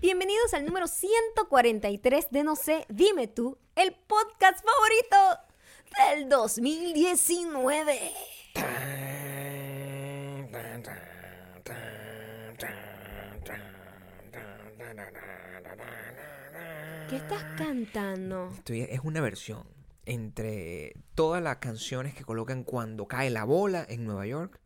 Bienvenidos al número 143 de No sé, dime tú, el podcast favorito del 2019. ¿Qué estás cantando? Estoy- es una versión entre todas las canciones que colocan cuando cae la bola en Nueva York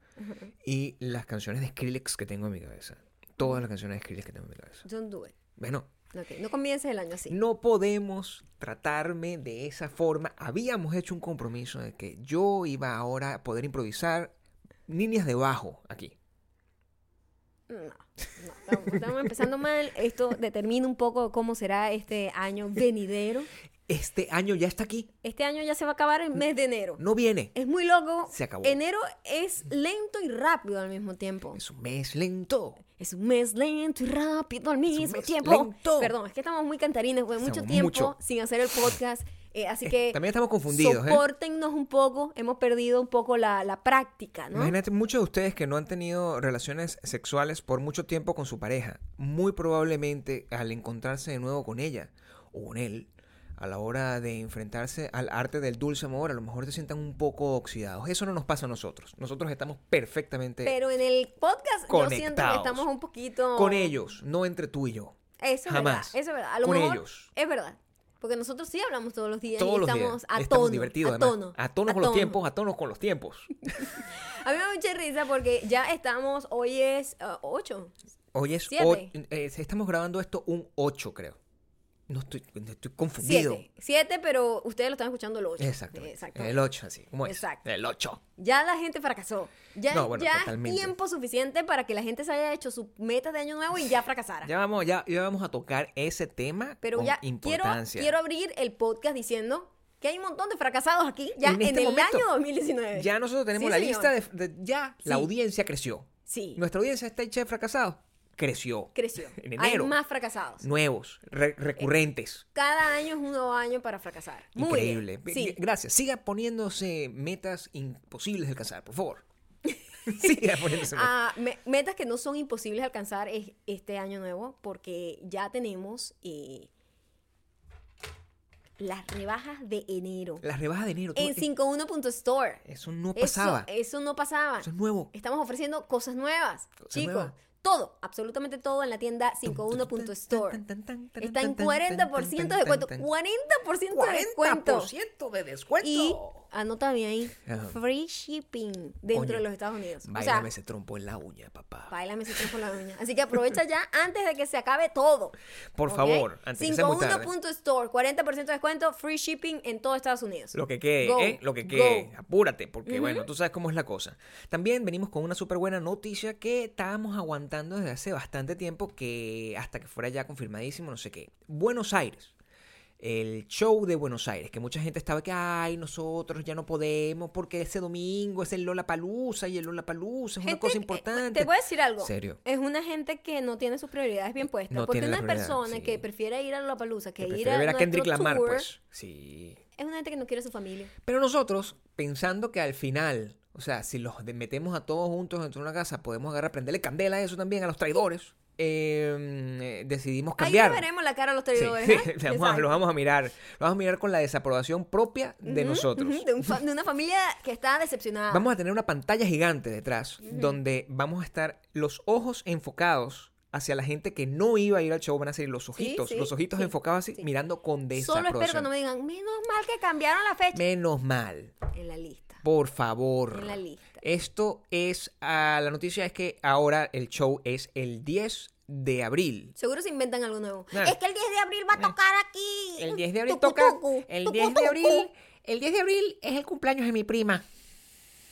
y las canciones de Skrillex que tengo en mi cabeza. Todas las canciones de Skrillex que tengo en mi cabeza. Don't do it. Bueno, Ok, no comiences el año así. no podemos tratarme de esa forma. Habíamos hecho un compromiso de que yo iba ahora a poder improvisar líneas de bajo aquí. No, no, estamos, estamos empezando mal. Esto determina un poco cómo será este año venidero. Este año ya está aquí. Este año ya se va a acabar el mes de enero. No viene. Es muy loco. Se acabó. Enero es lento y rápido al mismo tiempo. Es un mes lento. Es un mes lento y rápido al mismo mes tiempo. lento. Perdón, es que estamos muy cantarines, porque mucho tiempo mucho. sin hacer el podcast. eh, así Eh, que también estamos confundidos, ¿eh? Sopórtennos un poco. Hemos perdido un poco la, la práctica, ¿no? Imagínate muchos de ustedes que no han tenido relaciones sexuales por mucho tiempo con su pareja. Muy probablemente al encontrarse de nuevo con ella o con él, a la hora de enfrentarse al arte del dulce amor, a lo mejor se sientan un poco oxidados. Eso no nos pasa a nosotros. Nosotros estamos perfectamente Pero en el podcast yo siento que Conectados. estamos un poquito... con ellos, no entre tú y yo. Eso es Jamás. verdad. Eso es verdad. A lo Con mejor ellos. Es verdad. Porque nosotros sí hablamos todos los días Todos y los estamos días. a estamos tono. divertidos, a tono. A tono con los tiempos, a tono con los tiempos. A mí me da mucha risa porque ya estamos, hoy es 8. Hoy es Siete. hoy- eh, estamos grabando esto un 8, creo. No estoy, no estoy confundido. 7. 7, pero ustedes lo están escuchando el 8. Exactamente. El 8, así. ¿Cómo es? Exacto. El 8. Ya la gente fracasó. Ya, No, bueno, ya es tiempo suficiente para que la gente se haya hecho sus metas de año nuevo y ya fracasara. Ya vamos, ya, ya vamos a tocar ese tema pero con ya quiero, importancia. quiero abrir el podcast diciendo que hay un montón de fracasados aquí ya en, En este el momento, año 2019. Ya nosotros tenemos Sí, la señor. lista de, de- ya la audiencia creció. Sí, Nuestra audiencia está hecha de fracasados. Creció. creció. En Hay enero. más fracasados. Nuevos, re- recurrentes. Cada año es un nuevo año para fracasar. Muy Increíble. bien. Sí. Gracias. Siga poniéndose metas imposibles de alcanzar, por favor. Siga poniéndose metas. Ah, me- metas que no son imposibles de alcanzar es este año nuevo porque ya tenemos eh, las rebajas de enero Las rebajas de enero. en eh, 51.store. Eso no Eso, pasaba. eso no pasaba. Eso es nuevo. Estamos ofreciendo cosas nuevas, Cosas chicos. nuevas. Todo, absolutamente todo en la tienda 51.store. Está en 40% de descuento. 40% de descuento. 40% de descuento. Y anota bien ahí, Ajá. free shipping dentro de los Estados Unidos. O Báilame sea, ese trompo en la uña, papá. bailame ese trompo en la uña. Así que aprovecha ya antes de que se acabe todo. Por favor, antes de que sea muy tarde. 51.store, 40% de descuento, free shipping en todo Estados Unidos. Lo que quede, Go, ¿eh? Lo que go. quede. Apúrate, porque bueno, tú sabes cómo es la cosa. También venimos con una súper buena noticia que estábamos aguantando desde hace bastante tiempo, que hasta que fuera ya confirmadísimo, no sé qué. Buenos Aires. El show de Buenos Aires, que mucha gente estaba que, ay, nosotros ya no podemos porque ese domingo es el Lola Palusa y el Lola Palusa es una cosa eh, importante. Te voy a decir algo. Serio. Es una gente que no tiene sus prioridades bien puestas. No porque una persona sí. que prefiere ir a la palusa que, Que ir a, ver a Kendrick Lamar, tour, pues. Sí. Es una gente que no quiere a su familia. Pero nosotros, pensando que al final, o sea, si los metemos a todos juntos dentro de una casa, podemos agarrar, prenderle candela a eso también, a los traidores, eh, eh, decidimos cambiar. Ahí veremos la cara a los Sí, traidores. sí, ¿ah? vamos a- Exacto. lo vamos a mirar. Lo vamos a mirar con la desaprobación propia de nosotros. de, un de una familia que está decepcionada. Vamos a tener una pantalla gigante detrás, donde vamos a estar los ojos enfocados hacia la gente que no iba a ir al show, van a ser los ojitos, sí, los ojitos sí, enfocados así, sí. mirando con Solo desaprobación. espero que no me digan, menos mal que cambiaron la fecha. Menos mal. En la lista. Por favor. En la lista. Esto es, ah, la noticia es que ahora el show es el 10 de abril. Seguro se inventan algo nuevo. Es que el 10 de abril va a tocar aquí. El 10 de abril Tucu, toca, tucu, el tucu, 10 de abril, el 10 de abril es el cumpleaños de mi prima.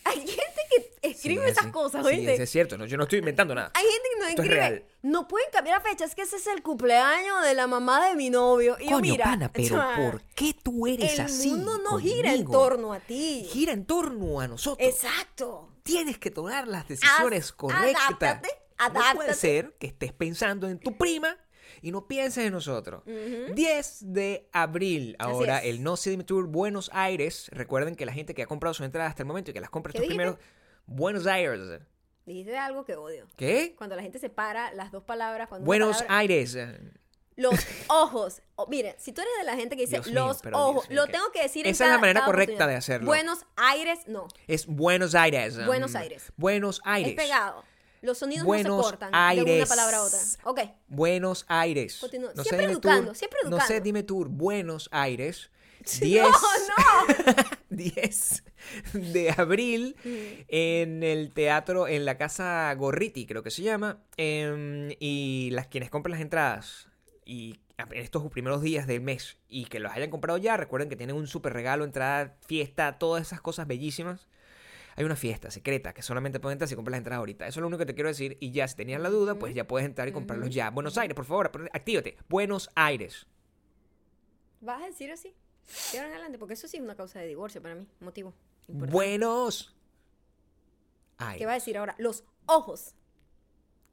Hay gente que escribe Sí, esas sí. cosas, Sí, es cierto, no, yo no estoy inventando nada. Hay gente que Esto es escribe, real. no pueden cambiar la fecha, es que ese es el cumpleaños de la mamá de mi novio. Y yo, Coño, mira, pana, pero ¿por qué tú eres el así? mundo no gira en torno a ti. Gira en torno a nosotros. Exacto. Tienes que tomar las decisiones Haz- correctas. adáptate, No puede adáptate. ser que estés pensando en tu prima y no pienses en nosotros. 10 de abril, ahora el No Cinema Tour Buenos Aires. Recuerden que la gente que ha comprado su entrada hasta el momento y que las compra ¿Qué estos primeros. Buenos Aires. Dijiste algo que odio. ¿Qué? Cuando la gente separa las dos palabras. Cuando Buenos palabra- Aires. Los ojos. O- mire, si tú eres de la gente que dice mío, los ojos, mío, lo que- tengo que decir en Esa es la cada- manera cada correcta de hacerlo. Buenos Aires, no. Es Buenos Aires. Buenos Aires. Buenos Aires. Es pegado. Los sonidos Buenos no se cortan de Aires. una palabra a otra. Ok. Buenos Aires. No sé, Siempre dime educando, tour. siempre No sé, educando. dime tour. Buenos Aires. No, 10, no. 10 de abril Mm. en el teatro, en la casa Gorriti, creo que se llama. em, y las quienes compren las entradas y en estos primeros días del mes y que los hayan comprado ya, recuerden que tienen un super regalo, entrada, fiesta, todas esas cosas bellísimas. Hay una fiesta secreta que solamente pueden entrar si compras las entradas ahorita. Eso es lo único que te quiero decir. Y ya, si tenías la duda, pues ya puedes entrar y comprarlos ya. Buenos Aires, por favor, actívate. Buenos Aires. ¿Vas a decir así? De ahora en adelante, porque eso sí es una causa de divorcio para mí. Motivo. importante. Buenos ¿Qué Aires. va a decir ahora? Los ojos.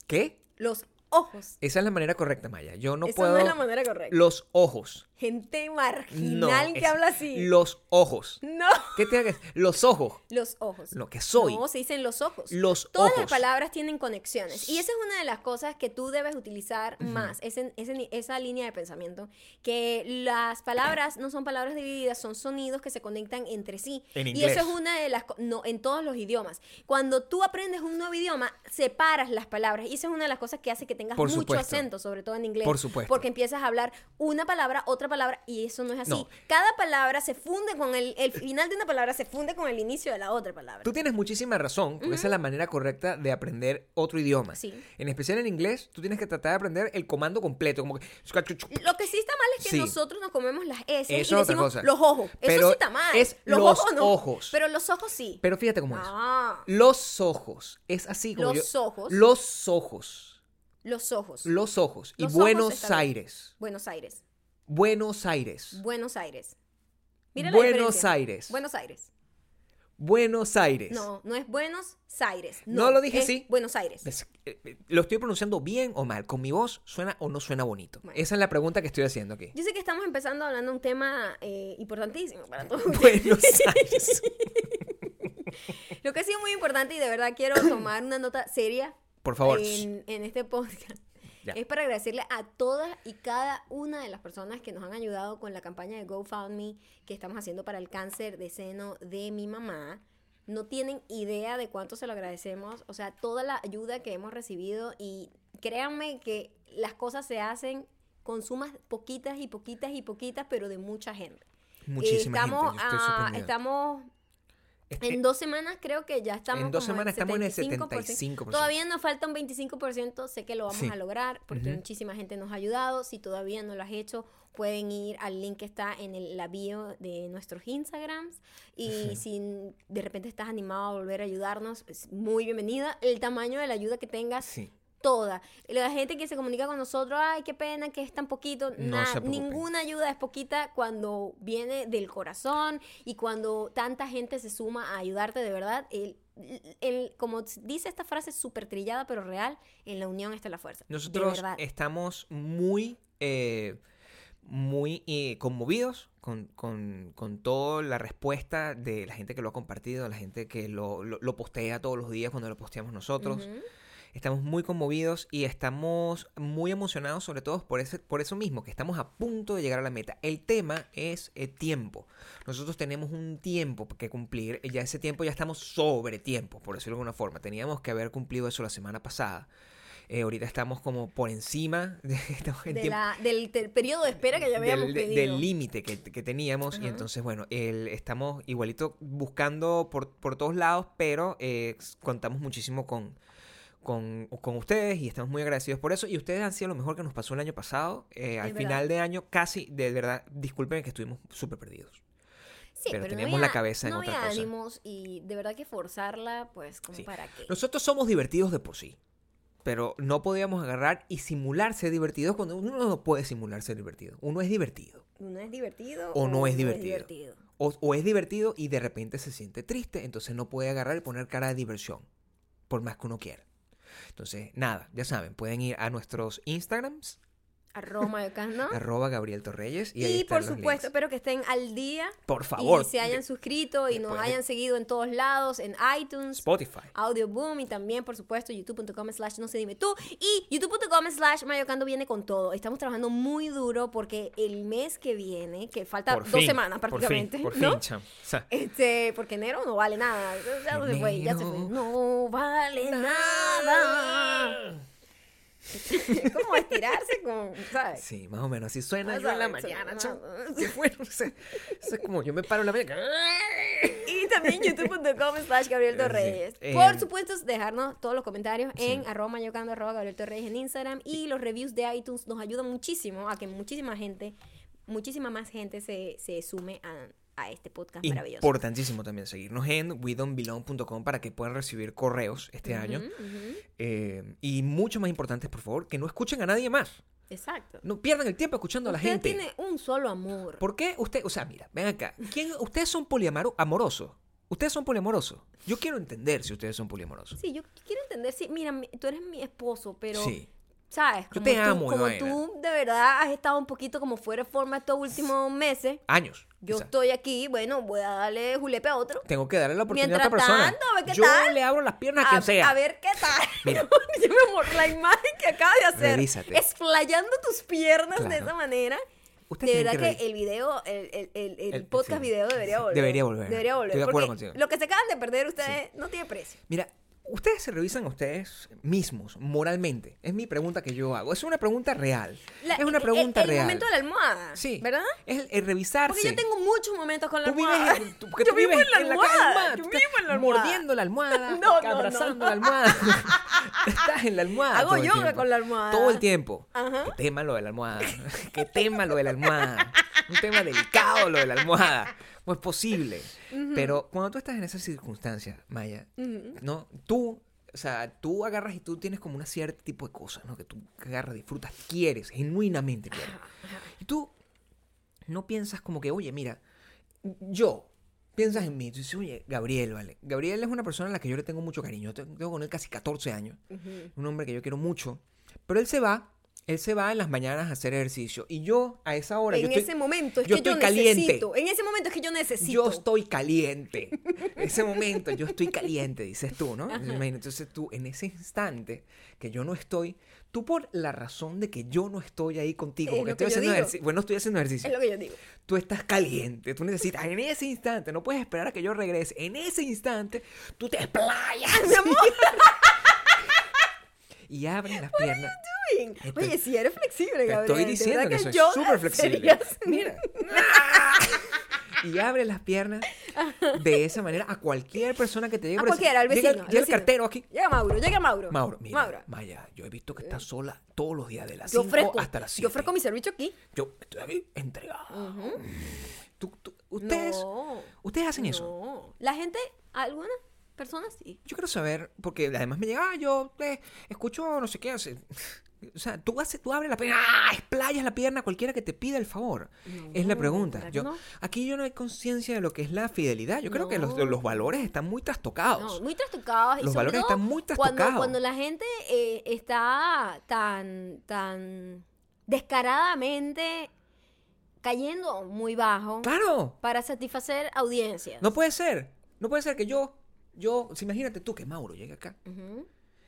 ¿Qué? Los ojos. Esa es la manera correcta, Maya. Yo no Esa puedo. no es la manera correcta. Los ojos. Gente No. marginal que es habla así. Los ojos. No. ¿Qué tiene que decir? Los ojos. Los ojos. Lo que soy. No, se dicen los ojos. Los Todas ojos. las palabras tienen conexiones. Y esa es una de las cosas que tú debes utilizar más, ese- ese- esa línea de pensamiento, que las palabras no son palabras divididas, son sonidos que se conectan entre sí. En y inglés. eso es una de las... No, en todos los idiomas. Cuando tú aprendes un nuevo idioma, separas las palabras. Y esa es una de las cosas que hace que tengas Por mucho supuesto. acento, sobre todo en inglés. Por supuesto. Porque empiezas a hablar una palabra, otra palabra, y eso no es así. No. Cada palabra se funde con el... El final de una palabra se funde con el inicio de la otra palabra. Tú tienes muchísima razón, porque esa es la manera correcta de aprender otro idioma. Sí. En especial en inglés, tú tienes que tratar de aprender el comando completo, como que... Lo que sí está mal es que Sí. nosotros nos comemos las S Eso y decimos cosa. los ojos. Eso Pero sí está mal. es los, los ojos no. ojos. Pero los ojos sí. Pero fíjate cómo es. ah, Los ojos. Es así como Los yo- ojos. Los ojos. los ojos. Los ojos. Y Los Buenos. Aires. Buenos Aires. Buenos Aires. Buenos Aires. Mira la Buenos diferencia. Aires. Buenos Aires. Buenos Aires. No, no es Buenos Aires. No lo dije así. Buenos Aires. Es- eh, eh, ¿Lo estoy pronunciando bien o mal? ¿Con mi voz suena o no suena bonito? Bueno. Esa es la pregunta que estoy haciendo aquí. Yo sé que estamos empezando hablando de un tema eh, importantísimo para todos. Buenos Aires. Lo que ha sido muy importante y de verdad quiero tomar una nota seria Por favor. en, en este podcast. Ya. Es para agradecerle a todas y cada una de las personas que nos han ayudado con la campaña de GoFundMe que estamos haciendo para el cáncer de seno de mi mamá. No tienen idea de cuánto se lo agradecemos. O sea, toda la ayuda que hemos recibido y créanme que las cosas se hacen con sumas poquitas y poquitas y poquitas, pero de mucha gente. Muchísima estamos, gente. Yo estoy ah, sorprendido. En dos semanas creo que ya estamos En dos como semanas estamos en el 75%. 75%. Todavía nos falta un 25%, sé que lo vamos Sí. a lograr porque muchísima gente nos ha ayudado. Si todavía no lo has hecho, pueden ir al link que está en el, la bio de nuestros Instagrams. Y si de repente estás animado a volver a ayudarnos, es muy bienvenida. El tamaño de la ayuda que tengas, Sí. Toda. La gente que se comunica con nosotros, ay, qué pena que es tan poquito. No preocupen. ninguna ayuda es poquita cuando viene del corazón y cuando tanta gente se suma a ayudarte de verdad. El, el- como dice esta frase súper trillada pero real, en la unión está la fuerza. Nosotros estamos muy, eh, muy eh, conmovidos con, con, con toda la respuesta de la gente que lo ha compartido, la gente que lo, lo, lo postea todos los días cuando lo posteamos nosotros. Estamos muy conmovidos y estamos muy emocionados sobre todo por, ese, por eso mismo, que estamos a punto de llegar a la meta. El tema es el tiempo. Nosotros tenemos un tiempo que cumplir, ya ese tiempo ya estamos sobre tiempo, por decirlo de alguna forma. Teníamos que haber cumplido eso la semana pasada. Eh, ahorita estamos como por encima de, estamos en De tiempo- la- del, del periodo de espera que ya habíamos del de- pedido. del límite que, que teníamos y entonces bueno el- estamos igualito buscando por, por todos lados pero eh, contamos muchísimo con, con, con ustedes y estamos muy agradecidos por eso y ustedes han sido lo mejor que nos pasó el año pasado Eh, al Es final de año casi de verdad disculpen que estuvimos súper perdidos Sí, pero no teníamos había- la cabeza en no otra había cosa. ánimos y de verdad que forzarla, pues, como Sí. para qué. nosotros somos divertidos de por sí pero no podíamos agarrar y simular ser divertidos cuando uno no puede simular ser divertido uno es divertido ¿Uno es divertido O no es uno divertido. O, o es divertido y de repente se siente triste, entonces no puede agarrar y poner cara de diversión, por más que uno quiera. Entonces, nada, ya saben, pueden ir a nuestros Instagrams, Arroba mayocando. arroba Gabriel Torreyes. Y, por supuesto, espero que estén al día. Por favor. Y se hayan suscrito y nos de- hayan seguido en todos lados, en iTunes, Spotify. Audio Boom y también, por supuesto, youtube.com slash no se dime tú. Y youtube.com slash mayocando viene con todo. Estamos trabajando muy duro porque el mes que viene, que falta Por dos fin, semanas por fin, prácticamente, Por ¿no? fin, cham. O sea, Este, porque enero no vale nada. Ya se fue, ya se fue. No vale nada. Es como estirarse con, ¿sabes? Sí, más o menos. Así suena yo en la mañana, bueno. o sea, eso es como yo me paro en la mañana. Y también youtube.com slash Gabriel Torreyes. Sí. Por Eh, supuesto, dejarnos todos los comentarios Sí. en arroba mayocando arroba Gabriel Torreyes en Instagram. Y los reviews de iTunes nos ayudan muchísimo a que muchísima gente, muchísima más gente se, se sume a, a este podcast maravilloso. Importantísimo también seguirnos en wedon'tbelong.com para que puedan recibir correos este año. Eh, y mucho más importante, por favor, que no escuchen a nadie más. Exacto. No pierdan el tiempo escuchando a la Usted gente. tiene un solo amor. ¿Por qué usted, o sea, mira, ven acá, ¿quién, ustedes son poliamorosos? Ustedes son poliamorosos. Yo quiero entender si ustedes son poliamorosos. Sí, yo quiero entender si, mira, mi- tú eres mi esposo, pero, Sí. ¿Sabes? Yo Como te tú- amo, Como Evaina. tú de verdad has estado un poquito como fuera de forma estos últimos meses, Años. yo estoy aquí, bueno, voy a darle julepe a otro. tengo que darle la oportunidad a otra persona. tanto, a ver qué Yo tal. le abro las piernas a quien sea. a ver qué tal. Mira. Yo, amor, la imagen que acabas de hacer, Revísate. explayando tus piernas de esa manera. De verdad que el video, el, el, el, el El- podcast sí. video debería volver. Debería volver. Debería volver. Estoy de acuerdo contigo. Lo que se acaban de perder ustedes no tiene precio. Mira, ustedes se revisan a ustedes mismos, moralmente. Es mi pregunta que yo hago. Es una pregunta real. La- es una el- pregunta el, real. momento de la almohada. Sí. ¿Verdad? Es el, el revisarse. Porque yo tengo muchos momentos con la Tú vives, almohada. en, tú- yo tú vivo vives en la almohada. tú Yo estás vivo en la almohada. Mordiendo la almohada, No, no, abrazando no. la almohada. estás en la almohada. Hago el yoga con la almohada. Todo el tiempo. Ajá. Qué tema lo de la almohada. Qué tema lo de la almohada. Un tema delicado lo de la almohada. No es posible. Pero cuando tú estás en esas circunstancias, Maya. ¿no? Tú, o sea, tú agarras y tú tienes como una cierto tipo de cosas, ¿no? Que tú agarras, disfrutas, quieres, genuinamente quieres. Y tú no piensas como que, oye, mira, yo, piensas en mí, tú dices, oye, Gabriel, ¿vale? Gabriel es una persona a la que yo le tengo mucho cariño. Yo tengo con él casi 14 años. Un hombre que yo quiero mucho. Pero él se va, él se va en las mañanas a hacer ejercicio. Y yo, a esa hora, yo En estoy, ese momento es yo que yo estoy caliente. necesito. En ese momento es que yo necesito. yo estoy caliente. En ese momento yo estoy caliente, dices tú, ¿no? Entonces tú, en ese instante que yo no estoy, tú por la razón de que yo no estoy ahí contigo, Es porque estoy yo haciendo ejercicio, bueno, estoy haciendo ejercicio, Es lo que yo digo. tú estás caliente, tú necesitas, en ese instante, no puedes esperar a que yo regrese, en ese instante, tú te explayas. Mi amor, Y abres las piernas. Estoy- Oye, si eres flexible, Te Gabriel. estoy diciendo que soy súper flexible. Mira. Y abre las piernas de esa manera a cualquier persona que te llegue. A cualquiera, al llega- vecino, al Llega el cartero aquí. Llega Mauro, llega Mauro. Mauro, mira, Mauro. Maya, yo he visto que estás sola todos los días de las Yo 5 ofrezco, hasta las 7. yo ofrezco mi servicio aquí. Yo estoy aquí entregado. Tú- tú- ustedes, No, ustedes hacen eso. La gente, algunas personas sí. Yo quiero saber, porque además me llega, ah, yo eh, escucho no sé qué hace. O sea, tú, haces, tú abres la pierna, ¡ah! explayas la pierna a cualquiera que te pida el favor. es la pregunta. ¿verdad que Yo, no? Aquí yo no hay conciencia de lo que es la fidelidad. Yo creo que los, los valores están muy trastocados. No, muy trastocados. Los valores están muy cuando, trastocados. cuando la gente eh, está tan, tan descaradamente cayendo muy bajo ¡Claro! para satisfacer audiencias. No puede ser. No puede ser que yo, yo, si imagínate tú que Mauro llegue acá,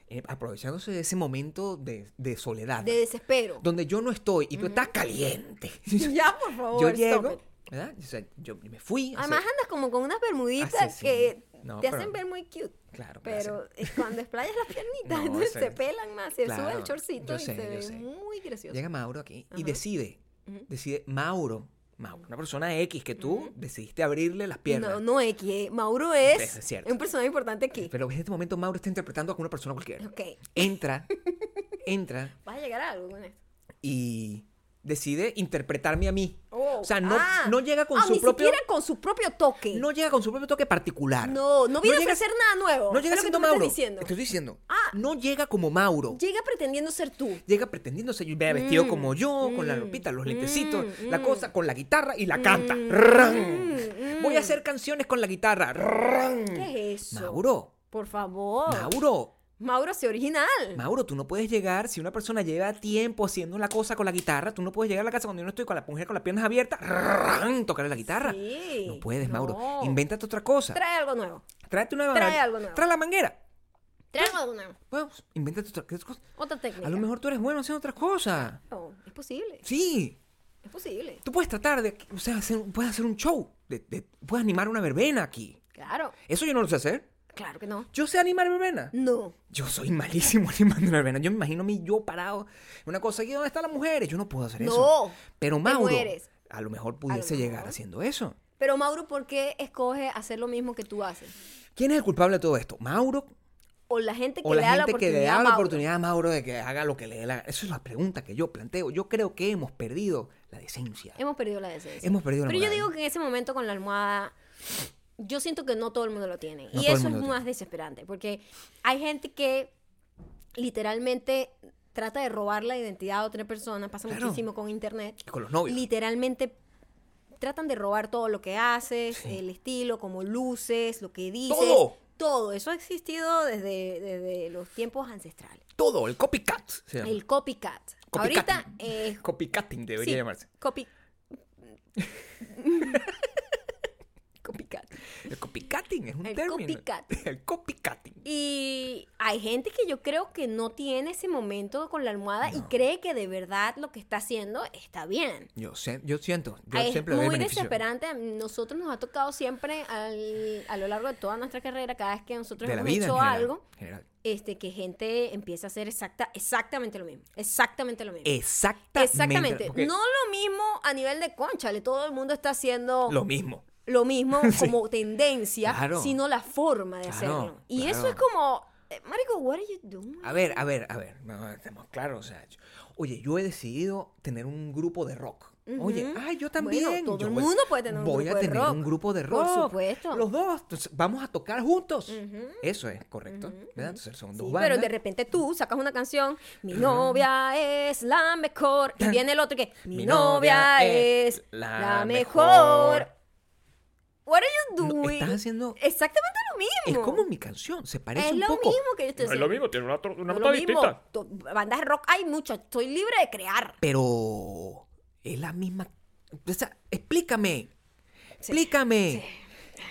eh, aprovechándose de ese momento de, de soledad, De desespero. donde yo no estoy y tú estás caliente. ya, por favor. yo llego. ¿verdad? O sea, yo me fui. Además andas como con unas bermuditas sí. que No, te pero- hacen ver muy cute. Claro, Pero cuando explayas las piernitas, No, entonces se pelan más, se Claro, sube el chorcito y sé, se ve sé. muy gracioso. Llega Mauro aquí y decide, decide, Mauro, Mauro, una persona X que tú decidiste abrirle las piernas. No, no X, eh, Mauro es, Es cierto. un personaje importante aquí. Pero en este momento Mauro está interpretando a una persona cualquiera. Ok, Entra, entra vas a llegar a algo con esto. y decide interpretarme a mí. Oh, O sea, no, ah. no llega con Ah, su ni propio... siquiera con su propio toque. No llega con su propio toque particular. no, no viene llega- a ofrecer nada nuevo. No llega siendo me estás Mauro. diciendo. Estoy diciendo. Ah. No llega como Mauro. Llega pretendiendo ser tú. Llega pretendiéndose y vea vestido Mm, como yo, con la mm, ropita, los lentecitos, mm, la mm. cosa, con la guitarra y la canta. Mm, mm, Voy a mm. hacer canciones con la guitarra. ¿Qué es eso? Mauro, Por favor. Mauro, Mauro, sea original. Mauro, tú no puedes llegar, si una persona lleva tiempo haciendo la cosa con la guitarra, tú no puedes llegar a la casa cuando yo no estoy con la mujer con las piernas abiertas, rrrrán, tocarle la guitarra. Sí, no puedes. Mauro. Invéntate otra cosa. Trae algo nuevo. Tráete una Trae algo nuevo. Trae la manguera. Trae algo nuevo. Bueno, invéntate otra, cosa. Otra técnica. A lo mejor tú eres bueno haciendo otras cosas. No, es posible. Sí. Es posible. Tú puedes tratar de, o sea, hacer, puedes hacer un show, puedes animar una verbena aquí. Claro. Eso yo no lo sé hacer. Claro que no. Yo sé animar verbena. No. Yo soy malísimo animando verbena. Yo me imagino a mí yo parado. Una cosa aquí, ¿dónde están las mujeres? Yo no puedo hacer eso. No. Pero Mauro, mueres. a lo mejor pudiese mejor. llegar haciendo eso. Pero Mauro, ¿por qué escoge hacer lo mismo que tú haces? ¿Quién es el culpable de todo esto? ¿Mauro? O la gente que ¿O le la da la que oportunidad le da la Mauro. oportunidad a Mauro de que haga lo que le dé la? Esa es la pregunta que yo planteo. Yo creo que hemos perdido la decencia. Hemos perdido la decencia. Hemos perdido la Pero yo digo que en ese momento con la almohada, yo siento que no todo el mundo lo tiene. No y eso es más desesperante. Porque hay gente que literalmente trata de robar la identidad a otra persona. Pasa Claro. muchísimo con internet. Con los novios. Literalmente tratan de robar todo lo que haces, Sí. el estilo, como luces, lo que dices. Todo. Todo. Eso ha existido desde, desde los tiempos ancestrales. Todo, el copycat. se llama. El copycat. Ahorita es Copycatting debería Sí, llamarse. Copy. copycat. El copycatting es un El término. copycat. El copycatting. Y hay gente que yo creo que no tiene ese momento con la almohada y cree que de verdad lo que está haciendo está bien. Yo, yo siento, yo es siempre muy desesperante. Nosotros nos ha tocado siempre al- a lo largo de toda nuestra carrera, cada vez que nosotros De la hemos vida hecho general, algo, general. este, que gente empieza a hacer exacta, exactamente lo mismo. Exactamente lo mismo. Exactamente. Exactamente. No lo mismo a nivel de conchale. Todo el mundo está haciendo Lo mismo. Lo mismo como tendencia, Claro. sino la forma de Claro, hacerlo. Y claro. eso es como, eh, Marico, what are you doing? A ver, a ver, a ver. No, estamos claros. O sea, yo- oye, yo he decidido tener un grupo de rock. Oye, ay, yo también. Bueno, todo yo el voy- mundo puede tener un voy grupo a de tener rock. un grupo de Por rock. supuesto. Los dos. Vamos a tocar juntos. Eso es correcto. ¿verdad? Entonces, son dos Sí, bandas. pero de repente tú sacas una canción, mi novia es la mejor, y viene el otro que, mi, novia, es la, mejor. What are you No, doing? estás haciendo. Exactamente lo Es mismo. como mi canción. Se parece Es un lo poco. mismo que yo estoy No es lo mismo, tiene una, una No es nota lo distinta. Bandas de rock hay muchas, estoy libre de crear. Pero es la misma. O sea, explícame. Explícame.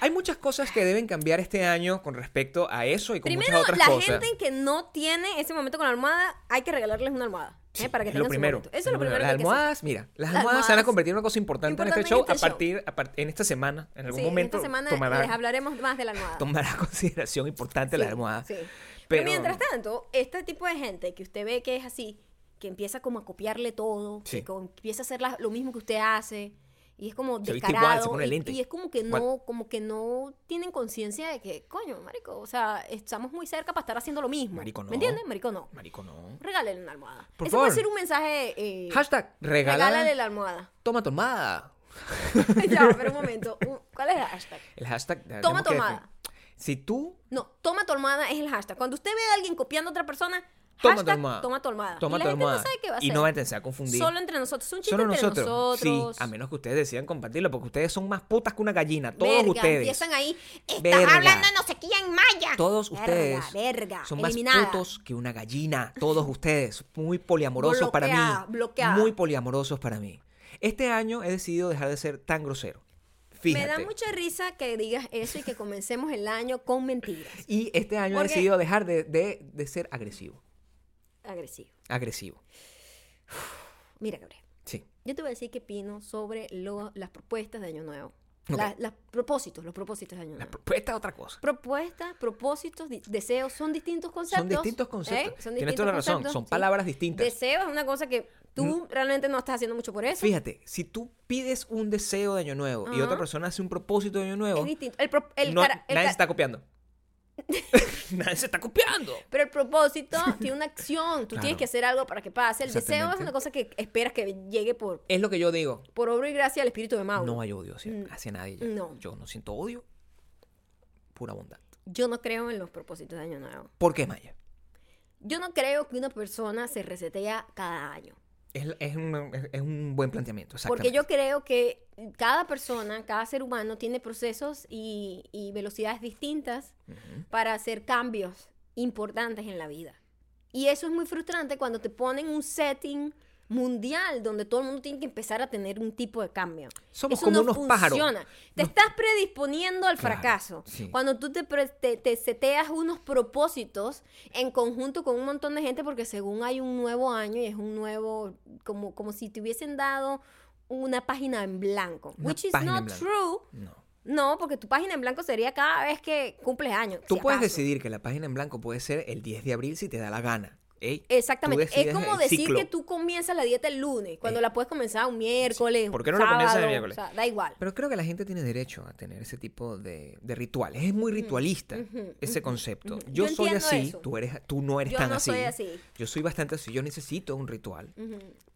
Hay muchas cosas que deben cambiar este año con respecto a eso y con Primero, muchas otras la cosas. gente que no tiene ese momento con la almohada, hay que regalarles una almohada. ¿eh? para que es tengan lo primero. Eso es lo primero Las que que almohadas, mira, las Las almohadas se van a convertir en una cosa importante, en este importante en show este a partir, a par- en esta semana, en algún Sí, momento esta semana tomará, les hablaremos más de la almohada. tomará consideración importante Sí, la almohada. sí. Pero, Pero- mientras tanto, este tipo de gente que usted ve que es así, que empieza como a copiarle todo, que empieza a hacer la- lo mismo que usted hace, y es como Se descarado, igual, se pone y, lente. y es como que no, como que no tienen conciencia de que, coño, marico, o sea, estamos muy cerca para estar haciendo lo mismo. Marico, no. ¿Me entiendes? Marico, no. Marico, no. Regálale una almohada. Por Ese favor. puede ser un mensaje. eh, Hashtag, regala, regálale la almohada. toma tomada. ya, pero un momento. ¿Cuál es el hashtag? El hashtag. Toma tomada. Si tú No, toma tu almohada es el hashtag. Cuando usted ve a alguien copiando a otra persona, Toma tu hashtag almohada. toma tu almohada. Toma y la tu gente almohada. no sabe qué va a y no vayan a confundir. Solo entre nosotros. Es un chiste Solo entre nosotros. nosotros. Sí, a menos que ustedes decidan compartirlo, porque ustedes son más putas que una gallina. Todos Verga, ustedes. Empiezan ahí. Estás Verga. hablando no sé quién maya. Todos Verga, ustedes Verga, son más putos que una gallina. Todos ustedes. Muy poliamorosos para mí. bloqueada. Muy poliamorosos para mí. Este año he decidido dejar de ser tan grosero. Fíjate. Me da mucha risa que digas eso y que comencemos el año con mentiras. Y este año he decidido dejar de, de- de ser agresivo. Agresivo. Agresivo. Mira, Gabriel. Sí. Yo te voy a decir qué opino sobre lo- las propuestas de Año Nuevo. Ok. La- los propósitos, los propósitos de Año La Nuevo. propuesta es otra cosa. Propuestas, propósitos, deseos son distintos conceptos. Son distintos ¿eh? conceptos. Son Tienes distintos toda la razón. conceptos, Son sí. palabras distintas. Deseo es una cosa que tú realmente no estás haciendo mucho por eso. Fíjate, si tú pides un deseo de año nuevo y otra persona hace un propósito de año nuevo, Es distinto. El, pro- el no- cara- el nadie se está copiando. nadie se está copiando. Pero el propósito tiene una acción. Tú Claro. tienes que hacer algo para que pase. El deseo es una cosa que esperas que llegue por, Es lo que yo digo. por obra y gracia del espíritu de Mauro. No hay odio hacia, Mm, hacia nadie. ya. no. Yo no siento odio. Pura bondad. Yo no creo en los propósitos de Año Nuevo. ¿Por qué, Maya? Yo no creo que una persona se resetea cada año. Es, es un, es- un buen planteamiento. Porque yo creo que cada persona, cada ser humano tiene procesos y, y velocidades distintas para hacer cambios importantes en la vida. Y eso es muy frustrante cuando te ponen un setting mundial donde todo el mundo tiene que empezar a tener un tipo de cambio. Somos Eso como no unos pájaros. Te estás predisponiendo al Claro, fracaso. sí. Cuando tú te, pre- te, te seteas unos propósitos en conjunto con un montón de gente porque según hay un nuevo año y es un nuevo, como, como si te hubiesen dado una página en blanco. Una which is not true. No. No, porque tu página en blanco sería cada vez que cumples años. Tú si puedes decidir que la página en blanco puede ser el 10 de abril si te da la gana. Ey, Exactamente. Es como decir ciclo. que tú comienzas la dieta el lunes, cuando la puedes comenzar un miércoles. ¿por qué no un la comienzas el sábado, miércoles? O sea, da igual. Pero creo que la gente tiene derecho a tener ese tipo de, de rituales. Es muy ritualista ese concepto. Yo, Yo soy así, eso. tú, eres, tú no eres Yo tan no así. soy así. Yo soy bastante así. Yo necesito un ritual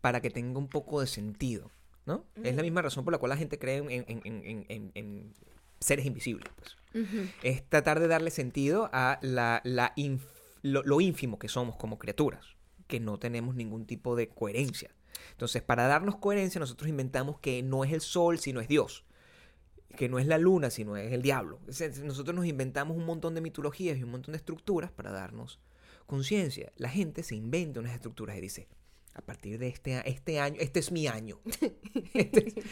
para que tenga un poco de sentido. ¿no? Es la misma razón por la cual la gente cree en, en- en- en- en- en seres invisibles. Pues. Es tratar de darle sentido a la, la lo, lo ínfimo que somos como criaturas, que no tenemos ningún tipo de coherencia. Entonces, para darnos coherencia, nosotros inventamos que no es el sol, sino es Dios. Que no es la luna, sino es el diablo. Nosotros nos inventamos un montón de mitologías y un montón de estructuras para darnos conciencia. La gente se inventa unas estructuras y dice, a partir de este, este año, este es mi año. Este es- Eso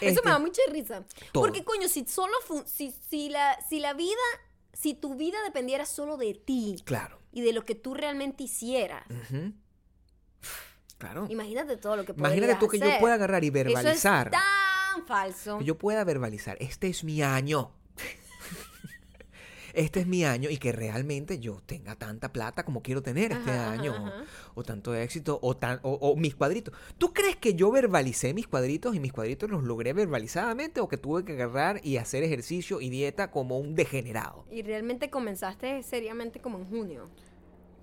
este- me da mucha risa. Todo. Porque, coño, si solo si, si la, si la vida, si tu vida dependiera solo de ti Claro. y de lo que tú realmente hicieras. Claro. imagínate todo lo que Imagínate podrías tú que yo pueda agarrar y Eso es verbalizar. tan falso. Que yo pueda verbalizar, este es mi año. Este es mi año y que realmente yo tenga tanta plata como quiero tener este Ajá, año. ajá. O tanto éxito, o, tan, o, o mis cuadritos. ¿Tú crees que yo verbalicé mis cuadritos y mis cuadritos los logré verbalizadamente o que tuve que agarrar y hacer ejercicio y dieta como un degenerado? Y realmente comenzaste seriamente como en junio.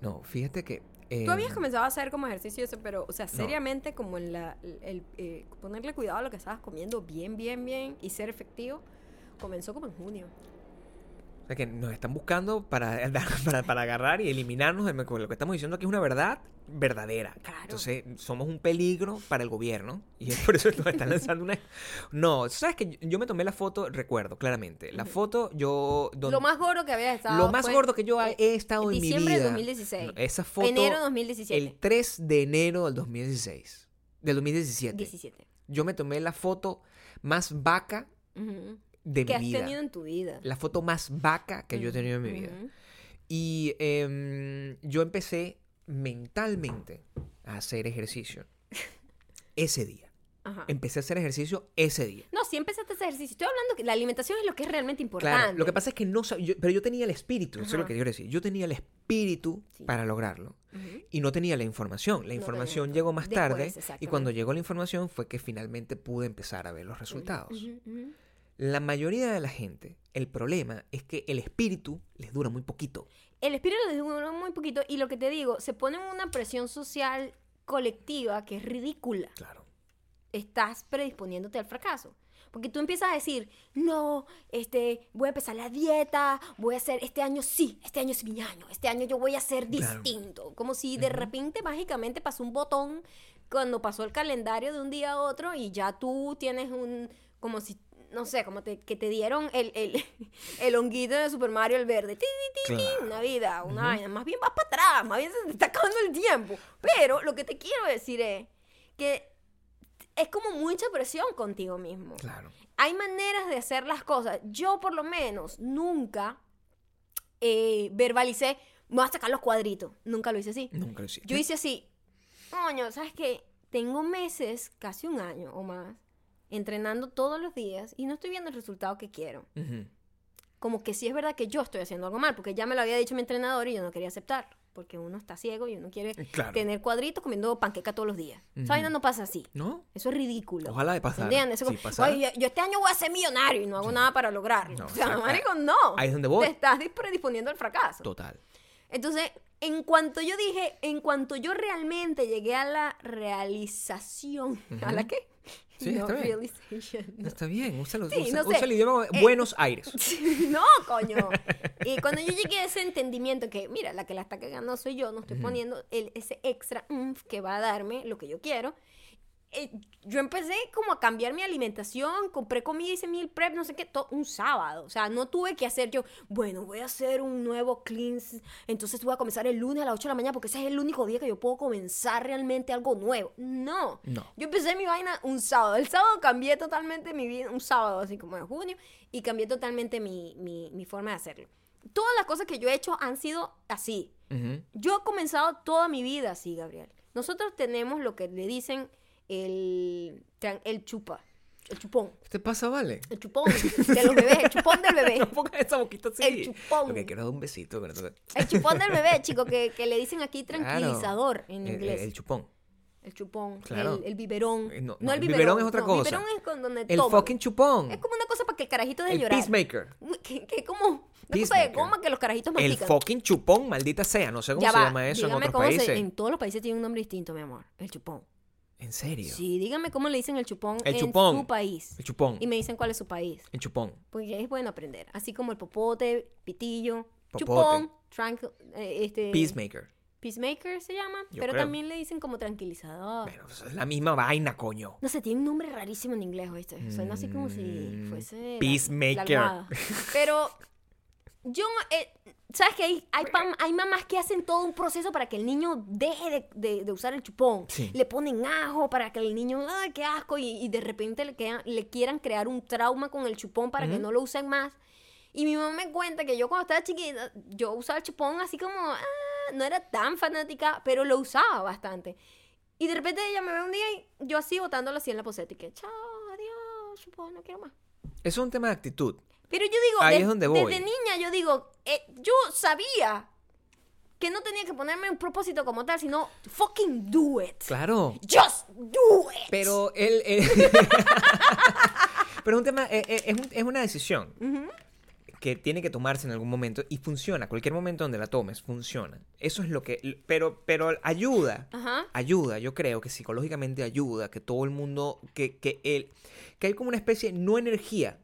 No, fíjate que... Tú eh, habías comenzado a hacer como ejercicio eso, pero, o sea, seriamente como en la, el, eh, ponerle cuidado a lo que estabas comiendo bien, bien, bien y ser efectivo, comenzó como en junio. O sea, que nos están buscando para, para, para agarrar y eliminarnos de lo que estamos diciendo aquí es una verdad verdadera. Claro. Entonces, somos un peligro para el gobierno y es por eso que nos están lanzando una... No, ¿sabes que Yo me tomé la foto, recuerdo claramente. La foto yo... donde- Lo más gordo que habías estado. lo más fue gordo que yo he estado en mi vida. diciembre de 2016. No, esa foto... Enero 2017. El 3 de enero del 2016. Del 2017. 17. Yo me tomé la foto más vaca Ujú. De que mi has vida. tenido en tu vida. La foto más vaca que yo he tenido en mi vida. Y em, yo empecé mentalmente a hacer ejercicio ese día. Ajá. Empecé a hacer ejercicio ese día. No, si empezaste a hacer ejercicio. Estoy hablando que la alimentación es lo que es realmente importante. Claro, lo que pasa es que no sab- yo- pero yo tenía el espíritu, eso es lo Ajá. que quiero decir. Yo tenía el espíritu Sí. para lograrlo Ujú. y no tenía la información. La información todo. llegó más Después, tarde y cuando llegó la información fue que finalmente pude empezar a ver los resultados. Ujú, ujú. La mayoría de la gente, el problema es que el espíritu les dura muy poquito. El espíritu les duró muy poquito y lo que te digo, se pone una presión social colectiva que es ridícula. Claro. Estás predisponiéndote al fracaso. Porque tú empiezas a decir, no, este, voy a empezar la dieta, voy a hacer, este año sí, este año es mi año, este año yo voy a ser Claro. distinto. Como si de repente mágicamente pasó un botón cuando pasó el calendario de un día a otro y ya tú tienes un, como si, no sé, como te, que te dieron el, el, el honguito de Super Mario, el verde. Ti, ti, ti, ti, Claro. Una vida, una vaina. Más bien vas para atrás, más bien se te está acabando el tiempo. Pero lo que te quiero decir es que es como mucha presión contigo mismo. Claro. Hay maneras de hacer las cosas. Yo por lo menos nunca eh, verbalicé, me voy a sacar los cuadritos. Nunca lo hice así. Nunca lo hiciste. Yo hice así, coño, ¿sabes qué? Tengo meses, casi un año o más, entrenando todos los días y no estoy viendo el resultado que quiero. Como que sí es verdad que yo estoy haciendo algo mal, porque ya me lo había dicho mi entrenador y yo no quería aceptarlo. Porque uno está ciego y uno quiere Claro. tener cuadritos comiendo panqueca todos los días. Vaina no pasa así. ¿No? Eso es ridículo. Ojalá de pasar. ¿Entiendes? "Oye, yo, yo este año voy a ser millonario y no hago nada para lograrlo. No, o sea, marico, no. Ahí es donde voy. Te estás predisponiendo al fracaso. Total. Entonces, en cuanto yo dije, en cuanto yo realmente llegué a la realización, ¿a la qué? Sí, no, está bien. realization, no. Está bien, úsalo, Sí, usa, no usa sé. el idioma Eh, Buenos Aires. no, coño. Y cuando yo llegué a ese entendimiento que, mira, la que la está cagando soy yo, no estoy poniendo el, ese extra oomph que va a darme lo que yo quiero, eh, yo empecé como a cambiar mi alimentación, compré comida, hice meal prep, no sé qué, todo un sábado. O sea, no tuve que hacer yo, bueno, voy a hacer un nuevo cleanse, entonces voy a comenzar el lunes a las 8 de la mañana porque ese es el único día que yo puedo comenzar realmente algo nuevo. No. No. Yo empecé mi vaina un sábado. El sábado cambié totalmente mi vida, un sábado así como de junio, y cambié totalmente mi, mi, mi forma de hacerlo. Todas las cosas que yo he hecho han sido así. Yo he comenzado toda mi vida así, Gabriel. Nosotros tenemos lo que le dicen el, el chupa, el chupón. ¿Qué te pasa, vale? El chupón de los bebés, el chupón del bebé. No pongas esa boquita así. El chupón. Ok, quiero dar un besito. pero El chupón del bebé, chico, que, que le dicen aquí Claro. tranquilizador en El- inglés. El, chupón. El chupón, Claro. el, el biberón. Eh, no, no, no, el el biberón. biberón es otra no, cosa. biberón es con donde El toman. fucking chupón. Es como una cosa para que el carajito El llorar. peacemaker. Que, que como una cosa de goma que los carajitos El mastican. fucking chupón, maldita sea. No sé cómo Ya se va, llama eso en dígame otros cómo se- países. en todos los países tiene un nombre distinto, mi amor. El chupón. ¿En serio? Sí, dígame cómo le dicen el chupón El en chupón. su país. El chupón. Y me dicen cuál es su país. El chupón. Porque es bueno aprender. Así como el popote, pitillo, Popote. chupón, tranquil, eh, este, Peacemaker. peacemaker se llama. Yo pero creo. también le dicen como tranquilizador. Pues es la misma vaina, coño. No sé, tiene un nombre rarísimo en inglés, ¿oíste? Suena así como si Mm, fuese... Peacemaker. la. Pero yo... eh, ¿Sabes que hay, hay, pam- hay mamás que hacen todo un proceso para que el niño deje de, de- de usar el chupón? Sí. Le ponen ajo para que el niño, ¡ay, qué asco! Y, y de repente le, quedan- le quieran crear un trauma con el chupón para que no lo usen más. Y mi mamá me cuenta que yo cuando estaba chiquita, yo usaba el chupón así como... ah, no era tan fanática, pero lo usaba bastante. Y de repente ella me ve un día y yo así botándolo así en la poseta y que, chao, adiós, chupón, no quiero más. Eso es un tema de actitud. Pero yo digo, Ahí de- es donde voy. desde niña yo digo, eh, yo sabía que no tenía que ponerme un propósito como tal, sino fucking do it. Claro. Just do it. Pero el- Pero es un tema, eh, eh, es, un- es una decisión que tiene que tomarse en algún momento y funciona. Cualquier momento donde la tomes, funciona. Eso es lo que... Pero, pero ayuda. Ayuda, yo creo que psicológicamente ayuda, que todo el mundo, que, que, el, que hay como una especie, no energía,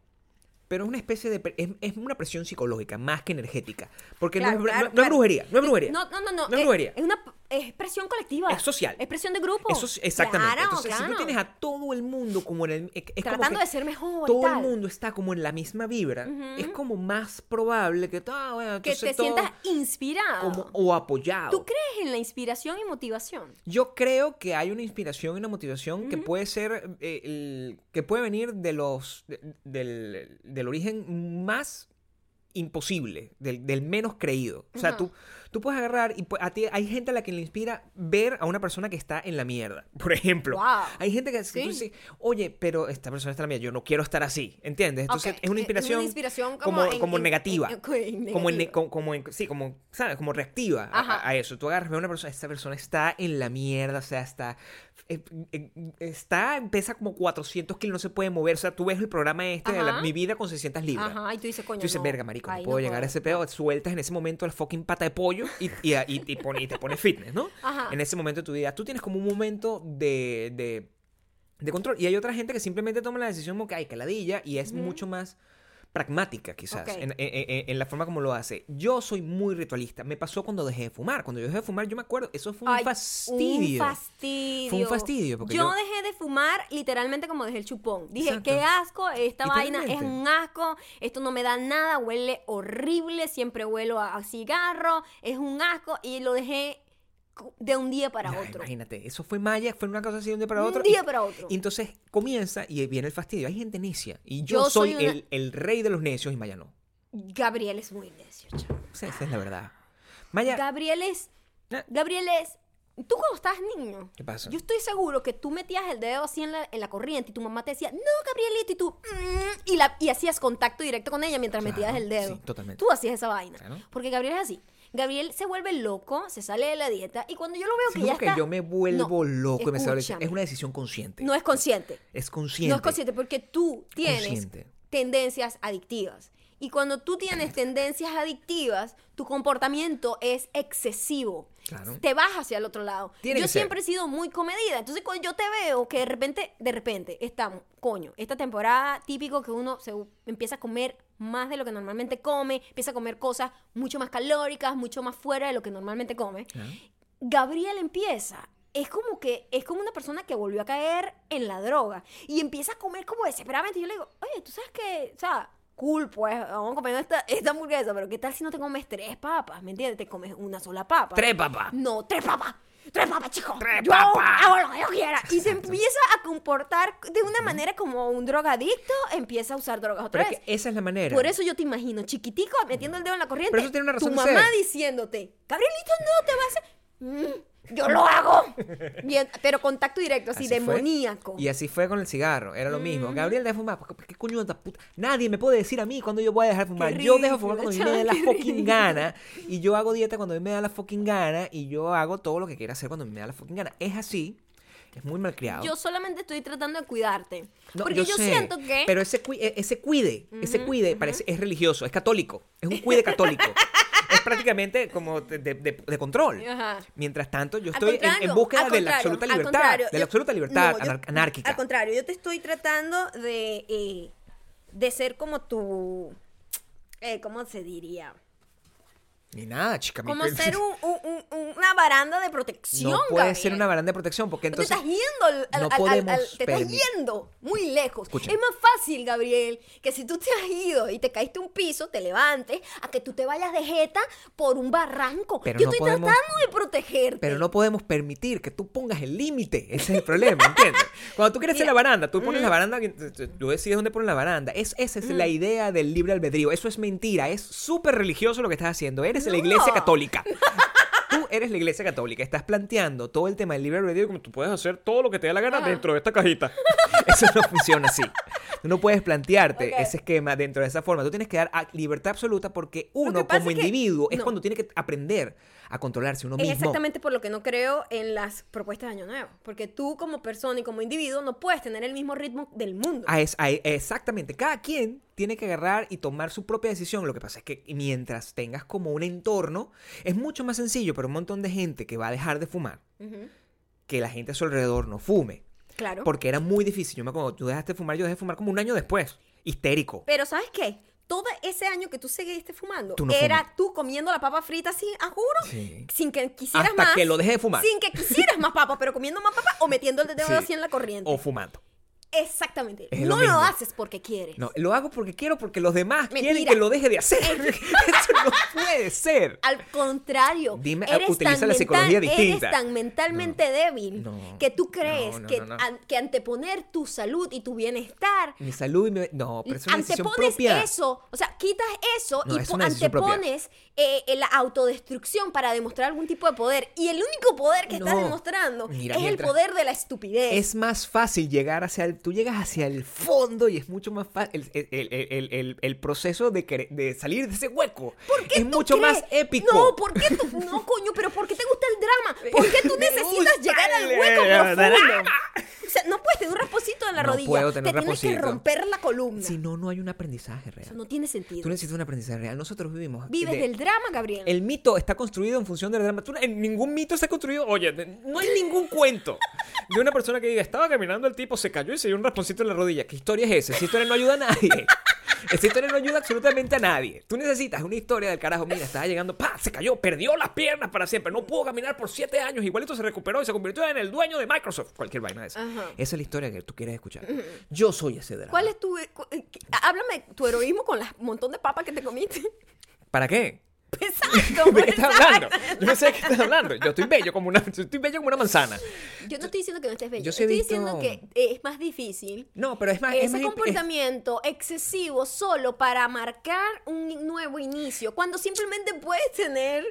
pero es una especie de, es, es una presión psicológica, más que energética. Porque Claro, no, es, claro, no- no es brujería, no es brujería. No, no, no, no. No es brujería. Es una es expresión colectiva. Es social. Es presión de grupo. Eso es- exactamente. Claro, Entonces, si claro. tú tienes a todo el mundo como en el... Es como Tratando que de ser mejor. todo el mundo está como en la misma vibra, es como más probable que, ah, bueno, Que te todo sientas inspirado. como, o apoyado. ¿Tú crees en la inspiración y motivación? Yo creo que hay una inspiración y una motivación que puede ser, eh, el- que puede venir de los, de- del, del origen más imposible, del, del menos creído. O sea, Ajá. tú, tú puedes agarrar y a ti, hay gente a la que le inspira ver a una persona que está en la mierda, por ejemplo. Wow. Hay gente que, que Sí. tú dices, oye, pero esta persona está en la mierda, yo no quiero estar así, ¿entiendes? Entonces Ok, es una inspiración, inspiración como, como, en- como en- negativa. en- en- como en, negativa. como, como en- sí, como, ¿sabes? Como reactiva a- eso. Tú agarras, a una persona, esta persona está en la mierda, o sea, está, eh, eh, está, pesa como 400 kilos, no se puede mover, o sea, tú ves el programa este de la- mi vida con 600 libras. Ajá, y tú dices, coño, Tú dices, no, verga, marico, no puedo llegar a ese pedo. Sueltas en ese momento la fucking pata de pollo y, y, y, y pone- te pone fitness, ¿no? Ajá. En ese momento de tu vida. Tú tienes como un momento de, de, de control. Y hay otra gente que simplemente toma la decisión como que hay caladilla y es mucho más pragmática quizás en, en- en- en la forma como lo hace. Yo soy muy ritualista. Me pasó cuando dejé de fumar. Cuando yo dejé de fumar, yo me acuerdo, eso fue un Ay, fastidio. Un fastidio. Fue un fastidio, porque yo, yo- dejé de fumar literalmente como dejé el chupón. Dije, Exacto. qué asco, esta vaina es un asco, esto no me da nada, huele horrible, siempre huelo a, a cigarro, es un asco y lo dejé de un día para otro. Imagínate, eso fue Maya, fue una cosa así de un día para Un otro. día y- para otro. Y entonces comienza y viene el fastidio. Hay gente necia. Y yo, Yo soy, soy una- el, el rey de los necios y Maya no. Gabriel es muy necio, chavo. O sea, esa es la verdad. Maya, Gabriel es... Ah. Gabriel es... Tú cuando estabas niño, ¿qué pasa? Yo estoy seguro que tú metías el dedo así en la, en la corriente y tu mamá te decía, no, Gabrielito, y tú, "Mm", y, la, y hacías contacto directo con ella mientras Claro, metías el dedo. sí, totalmente. Tú hacías esa vaina. Claro. Porque Gabriel es así. Gabriel se vuelve loco, se sale de la dieta, y cuando yo lo veo Sí, que ya que está... yo me vuelvo No, loco y me sale-. Es una decisión consciente. No es consciente. es consciente. No es consciente porque tú tienes Consciente. tendencias adictivas. Y cuando tú tienes tendencias adictivas, tu comportamiento es excesivo. Claro. Te vas hacia el otro lado. Tiene yo ser. siempre he sido muy comedida. Entonces, cuando yo te veo que de repente, de repente, estamos, coño, esta temporada típico que uno se empieza a comer más de lo que normalmente come, empieza a comer cosas mucho más calóricas, mucho más fuera de lo que normalmente come. Gabriel empieza es como que es como una persona que volvió a caer en la droga y empieza a comer como desesperadamente. Y yo le digo, oye, tú sabes que, o sea, cool, pues vamos a comer esta, esta hamburguesa, pero ¿qué tal si no te comes tres papas? ¿Me entiendes? Te comes una sola papa. Tres papas. No, tres papas. Tres papas, chico. Tres yo hago- papas. hago lo que yo quiera. Y se empieza a comportar de una manera como un drogadicto, empieza a usar drogas otra Pero es vez. que esa es la manera. Por eso yo te imagino, chiquitico, metiendo el dedo en la corriente. Pero eso tiene una razón Tu de mamá ser. diciéndote, Gabrielito, no te vas a... Mm, yo lo hago. Bien, pero contacto directo, así, Así fue. demoníaco. Y así fue con el cigarro, era lo mismo. Gabriel deja de fumar. ¿Por ¿Qué coño de puta? Nadie me puede decir a mí cuando yo voy a dejar de fumar. Qué Yo dejo de fumar cuando a mí me da la fucking ridículo. gana. Y yo hago dieta cuando a mí me da la fucking gana. Y yo hago todo lo que quiera hacer cuando a mí me da la fucking gana. Es así. Es muy malcriado. Yo solamente estoy tratando de cuidarte. No, porque yo, sé, siento que... Pero ese, e- ese cuide, ese cuide parece, es religioso, es católico. Es un cuide católico. prácticamente como de, de- de- de control. Ajá. Mientras tanto, yo estoy en- búsqueda de la absoluta libertad. De la absoluta libertad no, yo- anar- anárquica. Al contrario, yo te estoy tratando de, eh, de ser como tu... eh, ¿Cómo se diría? Ni nada, chica. mi- Como ser un- un- un- una baranda de protección, No puede Gabriel. ser una baranda de protección porque te estás yendo al, no al- podemos al- te estás yendo muy lejos. Escucha. Es más fácil, Gabriel, que si tú te has ido y te caíste un piso, te levantes, a que tú te vayas de jeta por un barranco. Pero Yo no estoy podemos- tratando de protegerte. Pero no podemos permitir que tú pongas el límite. Ese es el problema, ¿entiendes? Cuando tú quieres hacer la baranda, tú pones la baranda, tú decides dónde pones la baranda. Es, esa es la idea del libre albedrío. Eso es mentira. Es súper religioso lo que estás haciendo. Eres la No. iglesia católica. Tú eres la iglesia católica. Estás planteando todo el tema del libre albedrío como tú puedes hacer todo lo que te dé la gana dentro de esta cajita. Eso no funciona así. Tú no puedes plantearte ese esquema dentro de esa forma. Tú tienes que dar libertad absoluta porque uno como es que- individuo es no. cuando tiene que aprender a controlarse uno Es mismo. exactamente por lo que no creo en las propuestas de Año Nuevo. Porque tú como persona y como individuo no puedes tener el mismo ritmo del mundo. Ah, es- ah, exactamente. Cada quien tiene que agarrar y tomar su propia decisión. Lo que pasa es que mientras tengas como un entorno, es mucho más sencillo para un montón de gente que va a dejar de fumar que la gente a su alrededor no fume. Claro. Porque era muy difícil. Yo me acuerdo, tú dejaste de fumar, yo dejé de fumar como un año después. Histérico. Pero ¿sabes qué? Todo ese año que tú seguiste fumando Tú no era fumas. tú comiendo la papa frita así, a juro, Sí. sin que quisieras Hasta más. que lo dejé de fumar. Sin que quisieras más papa, pero comiendo más papa o metiendo el dedo Sí. así en la corriente. O fumando. Exactamente. Lo no lo, haces porque quieres. No, lo hago porque quiero, porque los demás quieren que lo deje de hacer. Eso no puede ser. Al contrario, Dime, eres, utiliza tan la psicología mental- distinta. eres tan mentalmente débil no, que tú crees no, que, que anteponer tu salud y tu bienestar Mi salud y mi... No, pero es una antepones propia. eso, o sea, quitas eso y es antepones eh, eh, la autodestrucción para demostrar algún tipo de poder. Y el único poder que estás demostrando Mira, es el poder de la estupidez. Es más fácil llegar hacia el... Tú llegas hacia el fondo y es mucho más fácil... El, el- el- el- proceso de, de salir de ese hueco ¿Por qué es tú mucho crees? más épico. No, ¿por qué tú? No, coño, pero ¿por qué te gusta el drama? ¿Por qué tú necesitas llegar al hueco profundo? O sea, no puedes tener un rasponcito en la No rodilla. puedo tener te tienes que romper la columna. Si no, no hay un aprendizaje Eso real. no tiene sentido. Tú necesitas un aprendizaje real. Nosotros vivimos... Vives de- del drama, Gabriel. El mito está construido en función del drama. Tú- en ningún mito está construido. Oye, no hay ningún cuento de una persona que diga, estaba caminando el tipo, se cayó y se dio un rasponcito en la rodilla. ¿Qué historia es esa? Esa historia no ayuda a nadie. Esa historia no ayuda absolutamente a nadie. Tú necesitas una historia del carajo. Mira, estaba llegando, ¡pa! Se cayó, perdió las piernas para siempre. No pudo caminar por siete años. Igualito se recuperó y se convirtió en el dueño de Microsoft. Cualquier vaina de esa. Ajá. Esa es la historia que tú quieres escuchar. Yo soy ese drama. ¿Cuál es tu... cu- eh, Háblame tu heroísmo con el montón de papas que te comiste. ¿Para qué? ¿De qué estás hablando? Yo no sé de qué estás hablando. Yo estoy bello como una, estoy bello como una manzana. Yo no estoy diciendo que no estés bello. Yo estoy visto- diciendo que es más difícil No, pero es más. es ese más imp- es- comportamiento excesivo solo para marcar un nuevo inicio, cuando simplemente puedes tener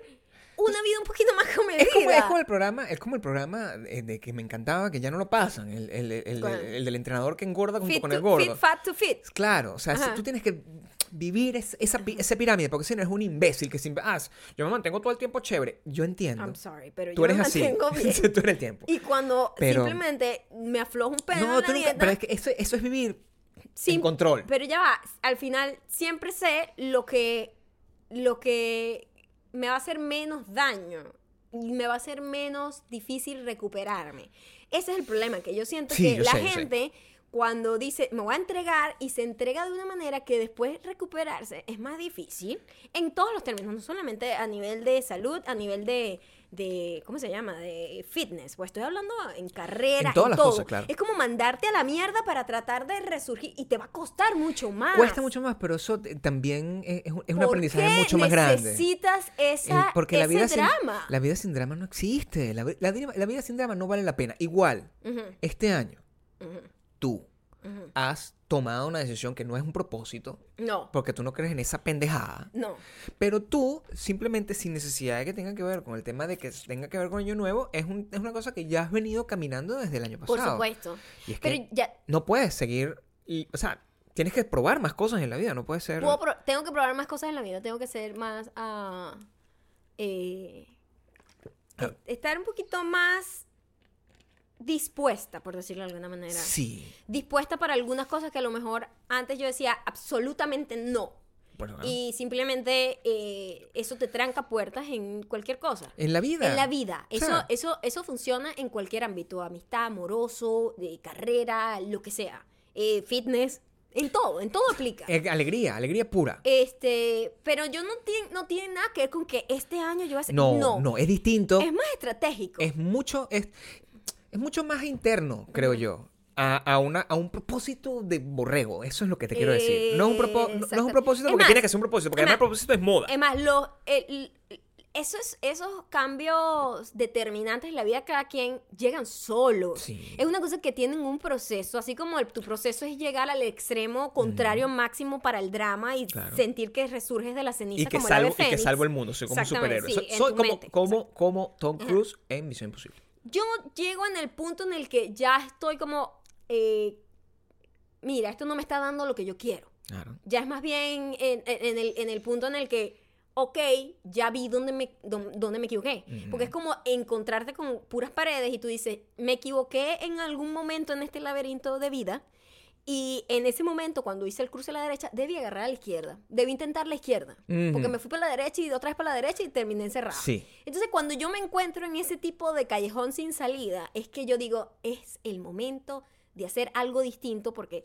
una vida un poquito más comedida. Es como, es como el programa, es como el programa eh, de que me encantaba, que ya no lo pasan, el, el- el- del entrenador que engorda junto fit, con to- el gordo. fit, fat to fit. Claro, o sea, si tú tienes que vivir es- esa, esa pirámide, porque si no es un imbécil que siempre, ah, yo me mantengo todo el tiempo chévere. Yo entiendo. I'm sorry, pero Tú yo eres me así. mantengo bien. tú eres el tiempo. Y cuando Pero- simplemente me aflojo un pedo en No, la tú nunca, dieta, pero es que eso, eso es vivir en control. Pero ya va, al final siempre sé lo que, lo que me va a hacer menos daño y me va a ser menos difícil recuperarme. Ese es el problema, que yo siento Sí, que yo la sé, yo sé. gente cuando dice me voy a entregar y se entrega de una manera que después recuperarse es más difícil en todos los términos, no solamente a nivel de salud, a nivel de, de, ¿cómo se llama? De fitness. Pues estoy hablando en carrera, En todas en las todo. cosas, claro. Es como mandarte a la mierda para tratar de resurgir y te va a costar mucho más. Cuesta mucho más, pero eso también es, es un es un ¿Por aprendizaje mucho más grande. necesitas esa, porque la ese vida, sin, drama? la vida sin drama no existe. La, la la vida sin drama no vale la pena. Igual, este año, tú ujú. has tomado una decisión que no es un propósito, No, porque tú no crees en esa pendejada. no. Pero tú, simplemente sin necesidad de que tenga que ver con el tema de que tenga que ver con Año Nuevo, es, un- es una cosa que ya has venido caminando desde el año pasado. Por supuesto. Y es Pero que ya, no puedes seguir. Y, o sea, tienes que probar más cosas en la vida, no puede ser. tengo que probar más cosas en la vida, tengo que ser más... ah, eh, Ah. es- estar un poquito más dispuesta, por decirlo de alguna manera. Sí. Dispuesta para algunas cosas que a lo mejor antes yo decía absolutamente no. Bueno, Y simplemente eh, eso te tranca puertas en cualquier cosa. en la vida. En la vida. Eso, eso, eso funciona en cualquier ámbito. Amistad, amoroso, de carrera, lo que sea. Eh, fitness, en todo, en todo aplica. eh, alegría, alegría pura. Este, pero yo no tiene, no tiene nada que ver con que este año yo voy a hacer. No, no, no, es distinto. Es más estratégico. es mucho, es, es mucho más interno, creo yo. A, a una, a un propósito de borrego. Eso es lo que te quiero decir. No es un, propo- no- no es un propósito porque más, tiene que ser un propósito, porque además el propósito es moda. Es más, los, el- eso es- esos cambios determinantes en la vida de cada quien llegan solos. Sí. Es una cosa que tienen un proceso, así como el- tu proceso es llegar al extremo contrario máximo para el drama y Claro. sentir que resurges de la ceniza y que, como salvo, el ave y que salvo el mundo. Soy como un superhéroe. sí, soy como, como, como Tom Ajá. Cruise en Misión Imposible. Yo llego en el punto en el que ya estoy como, eh, mira, esto no me está dando lo que yo quiero. Claro. Ya es más bien en, en- en el, en el punto en el que, ok, ya vi dónde me, dónde, dónde me equivoqué. Porque es como encontrarte con puras paredes y tú dices, me equivoqué en algún momento en este laberinto de vida. Y en ese momento, cuando hice el cruce a la derecha, debí agarrar a la izquierda. Debí intentar la izquierda. Ujú. Porque me fui para la derecha y otra vez para la derecha y terminé encerrada. Sí. Entonces, cuando yo me encuentro en ese tipo de callejón sin salida, es que yo digo, es el momento de hacer algo distinto porque,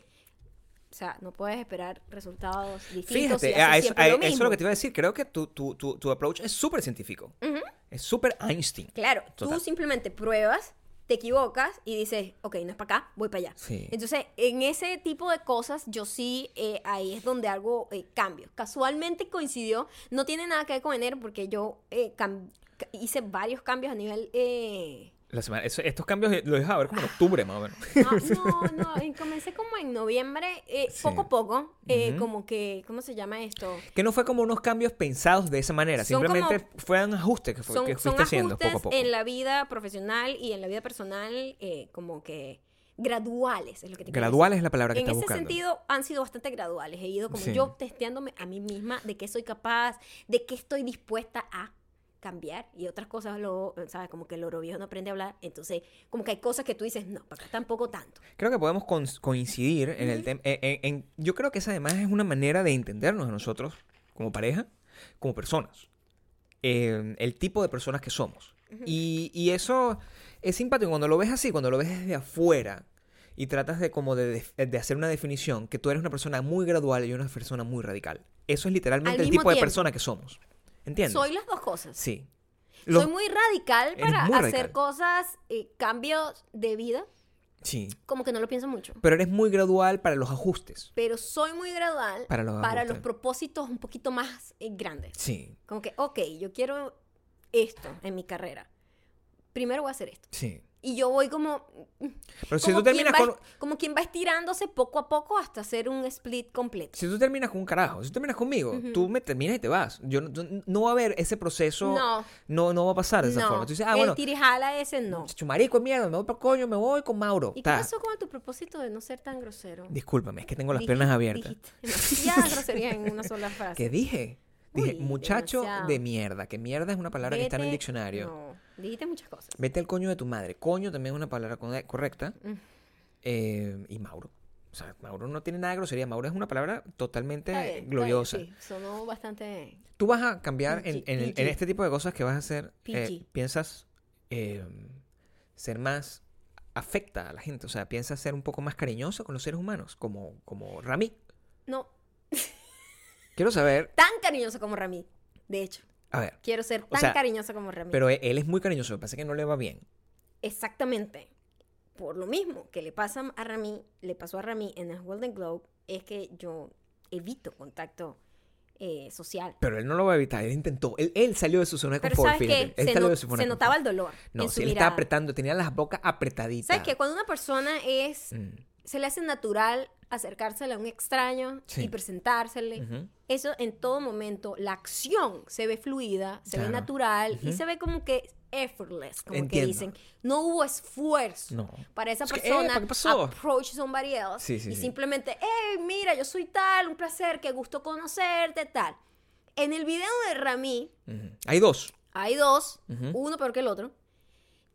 o sea, no puedes esperar resultados distintos. Fíjate, hacer a eso, a lo eso es mismo. lo que te iba a decir. Creo que tu, tu, tu, tu approach es súper científico. Ujú. Es súper Einstein. Claro, Total. tú simplemente pruebas, te equivocas y dices, ok, no es para acá, voy para allá. Sí. Entonces, en ese tipo de cosas, yo sí, eh, ahí es donde hago eh, cambios. Casualmente coincidió, no tiene nada que ver con enero porque yo eh, hice varios cambios a nivel... La semana, eso- estos cambios eh, los dejaba ver como en octubre, más o menos. No, no, no, comencé como en noviembre, eh, Sí. poco a poco, eh, como que, ¿cómo se llama esto? Que no fue como unos cambios pensados de esa manera. Son Simplemente fueron ajustes que, fue, Son, que son fuiste haciendo ajustes poco a poco. en la vida profesional y en la vida personal, eh, como que graduales, es lo que te quiero Gradual decir. es la palabra que En estás ese buscando. sentido han sido bastante graduales. He ido como Sí. yo testeándome a mí misma de qué soy capaz, de qué estoy dispuesta a cambiar y otras cosas, lo, ¿sabes? Como que el oro viejo no aprende a hablar. Entonces, como que hay cosas que tú dices, no, para acá tampoco tanto. Creo que podemos coincidir en el tema. yo creo que esa además es una manera de entendernos a nosotros como pareja, como personas. Eh, el tipo de personas que somos. y, y eso es simpático cuando lo ves así, cuando lo ves desde afuera y tratas de como de, de hacer una definición que tú eres una persona muy gradual y una persona muy radical. Eso es literalmente Al el tipo de persona que somos. ¿Entiendes? Soy las dos cosas. Sí. Soy muy radical para muy hacer radical. cosas, eh, cambios de vida, Sí. como que no lo pienso mucho. Pero eres muy gradual para los ajustes. Pero soy muy gradual Para los para los propósitos un poquito más eh, grandes. Sí. Como que, ok, yo quiero esto en mi carrera. Primero voy a hacer esto. Sí. Y yo voy como... Pero si como tú terminas quien va, con. Como quien va estirándose poco a poco hasta hacer un split completo. Si tú terminas con un carajo, si tú terminas conmigo, Ujú. tú me terminas y te vas. Yo no, va a haber ese proceso. No. No, no va a pasar de esa no, forma. Tú dices, ah, el tirijala ese no. chumarico, mierda, me voy para coño, me voy con Mauro. ¿Y qué Ta. pasó con tu propósito de no ser tan grosero? Discúlpame, es que tengo las piernas abiertas. demasiada grosería en una sola frase. ¿Qué dije? Dije, Uy, muchacho demasiado. de mierda, que mierda es una palabra que está en el diccionario. No, dijiste muchas cosas. Vete al coño de tu madre. Coño también es una palabra correcta. Mm. Eh, y Mauro. O sea, Mauro no tiene nada de grosería. Mauro es una palabra totalmente bien, gloriosa. bien, sí, sonó bastante... Tú vas a cambiar en, este tipo de cosas que vas a hacer. eh, piensas eh, ser más afecta a la gente. O sea, piensas ser un poco más cariñoso con los seres humanos, como, como Rami. No, Quiero saber, tan cariñoso como Rami, de hecho. A ver, Quiero ser O tan sea, cariñosa como Rami. pero él es muy cariñoso, lo que pasa es que no le va bien. Exactamente. Por lo mismo que le pasa a Rami, le pasó a Rami en el Golden Globe, es que yo evito contacto eh, social. Pero él no lo va a evitar, él intentó. Él, él salió de su zona de Pero confort, ¿sabes qué? Él Se, salió no- de su zona se de notaba el dolor No, en sí, él estaba apretando, tenía las bocas apretaditas. ¿Sabes qué? Cuando una persona es... Mm, Se le hace natural acercársele a un extraño Sí. y presentársele. Eso en todo momento, la acción se ve fluida, se ve natural y se ve como que effortless, como Entiendo. que dicen. No hubo esfuerzo No. para esa Es que, persona approach somebody else Sí, sí, y simplemente, hey, mira, yo soy tal, un placer, qué gusto conocerte, tal. En el video de Rami. Hay dos. hay dos, uno peor que el otro.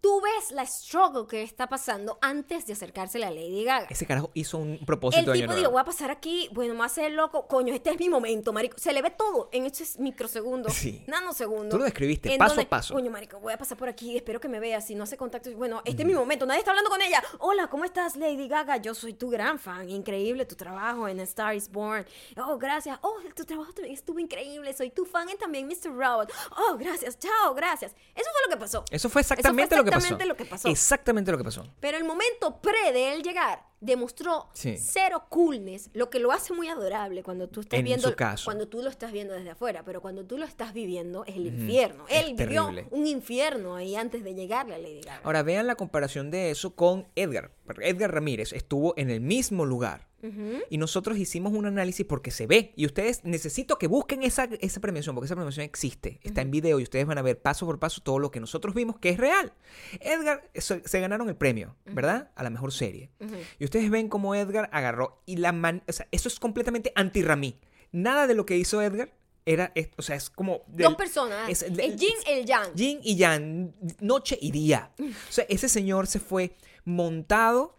Tú ves la struggle que está pasando antes de acercársele a Lady Gaga. Ese carajo hizo un El propósito de año tipo dijo, voy a pasar aquí, bueno, me va a hacer loco. Coño, este es mi momento, marico. Se le ve todo en estos microsegundos, Sí. nanosegundos. Tú lo describiste, en paso a paso. Coño, marico, voy a pasar por aquí, espero que me veas. Si no hace contacto, bueno, este es mi momento, nadie está hablando con ella. Hola, ¿cómo estás, Lady Gaga? Yo soy tu gran fan, increíble tu trabajo en A Star is Born. Oh, gracias. Oh, tu trabajo también estuvo increíble, soy tu fan y también Mr. Robot. Oh, gracias, chao, gracias. Eso fue lo que pasó. Eso fue exactamente, lo que. Exactamente lo que pasó. Exactamente lo que pasó. Pero el momento pre de él llegar demostró Sí. cero coolness, lo que lo hace muy adorable cuando tú estás En viendo caso. cuando tú lo estás viendo desde afuera, pero cuando tú lo estás viviendo es el infierno. Es Él vivió terrible. un infierno ahí antes de llegarle a Lady Gaga. Ahora vean la comparación de eso con Edgar. Edgar Ramírez estuvo en el mismo lugar. Y nosotros hicimos un análisis porque se ve. Y ustedes necesito que busquen esa, esa premiación, porque esa premiación existe. Está en video y ustedes van a ver paso por paso todo lo que nosotros vimos, que es real. Edgar se, se ganaron el premio, ¿verdad? A la mejor serie. Y ustedes ven cómo Edgar agarró y la man... O sea, eso es completamente anti-Ramí. Nada de lo que hizo Edgar era... es- o sea, es como... del- Dos personas, es- el, de- Jin, el Yang. Yin y Yang, noche y día. O sea, ese señor se fue montado,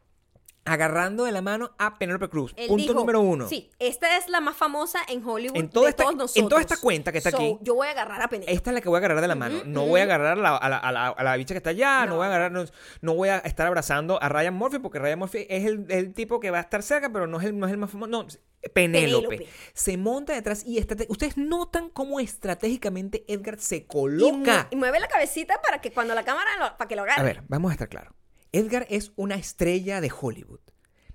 agarrando de la mano a Penélope Cruz. Él Punto dijo, número uno. Sí, esta es la más famosa en Hollywood En toda de esta- todos en toda esta cuenta que está So, aquí. Yo voy a agarrar a Penélope. Esta es la que voy a agarrar de la mano. no voy a agarrar a la, a la, a la- a la bicha que está allá. No, No. voy a agarrar. No, no voy a estar abrazando a Ryan Murphy porque Ryan Murphy es el, el tipo que va a estar cerca, pero no es el, no es el más famoso. No, Penélope. Penélope. Se monta detrás y ustedes notan cómo estratégicamente Edgar se y, coloca. y mueve la cabecita para que cuando la cámara lo- para que lo agarre. A ver, vamos a estar claros. Edgar es una estrella de Hollywood.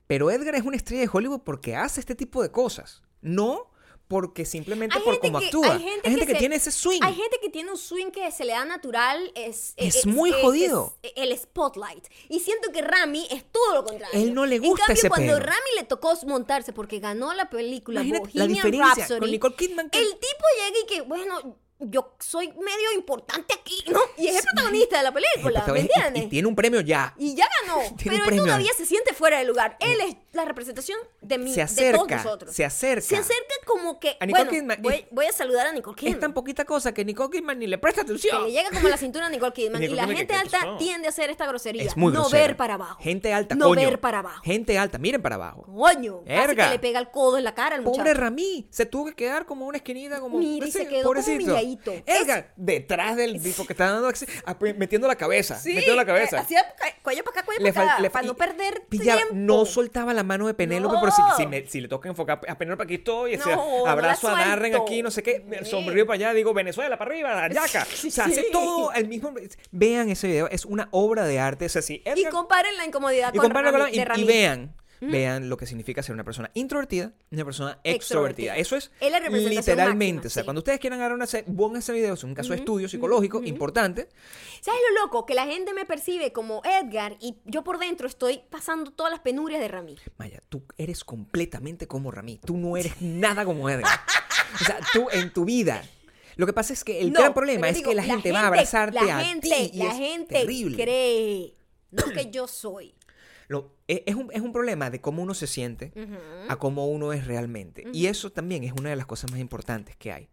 Pero Edgar es una estrella de Hollywood porque hace este tipo de cosas. No porque simplemente Hay por cómo que- actúa. hay gente que que, se- tiene ese swing. Hay gente que tiene un swing que se le da natural, es, Es muy jodido. es el spotlight. Y siento que Rami es todo lo contrario. Él no le En gusta cambio, ese cuando. Rami le tocó montarse porque ganó la película Imagínate la diferencia Rhapsody, con Nicole Kidman. que- el tipo llega y que, bueno, yo soy medio importante aquí, ¿no? Y es el protagonista de la película, ¿me entiendes? Y, tiene un premio ya. Y ya ganó, pero él premio. todavía se siente fuera de lugar. Él es la representación de mí, Se de todos acerca, nosotros. se acerca. Se acerca como que, A Nicole bueno, Kidman voy, es- voy a saludar a Nicole Kidman. Es tan poquita cosa que Nicole Kidman ni le presta que atención. le llega como a la cintura a Nicole Kidman. Y la Kidman, gente ¿qué alta pasó? tiende a hacer esta grosería. Es muy no grosera. ver para abajo. Gente alta, No coño. ver para abajo. Gente alta, miren para abajo. Coño. Casi Erga. que le pega el codo en la cara al Pobre muchacho. Ramí, se tuvo que quedar como una esquinita, como. Mira, y no sé, se quedó como pobrecito. humilladito. Edgar, detrás del tipo que está dando metiendo la cabeza. Sí, metiendo la cabeza. eh, Hacía ca- cuello para acá, cuello Le para acá. para no perder pillaba- tiempo. no soltaba la mano de Penélope, No. pero si, si me- si le toca enfocar a Penélope, aquí estoy, No, no abrazo a Darren aquí, no sé qué, Sí. sombrero para allá, digo Venezuela para arriba, Ayaca. O sea, hace Sí. todo el mismo. Vean ese video, es una obra de arte. O sea, si Y Edgar- comparen la incomodidad y con la- y- de y, vean. Vean lo que significa ser una persona introvertida y una persona extrovertida. Eso es Es la literalmente. máxima, o sea, sí. cuando ustedes quieran agarrar una se- pongan ese video, es un caso de estudio psicológico importante. ¿Sabes lo loco? Que la gente me percibe como Edgar y yo por dentro estoy pasando todas las penurias de Rami. Maya, tú eres completamente como Rami. Tú no eres nada como Edgar. O sea, tú en tu vida. Lo que pasa es que el No, gran problema es digo, que la gente va a abrazarte la a gente, ti y La es gente terrible. cree, no que yo soy. Lo- e- es, un, es un problema de cómo uno se siente Ujú. a cómo uno es realmente. Y eso también es una de las cosas más importantes que hay.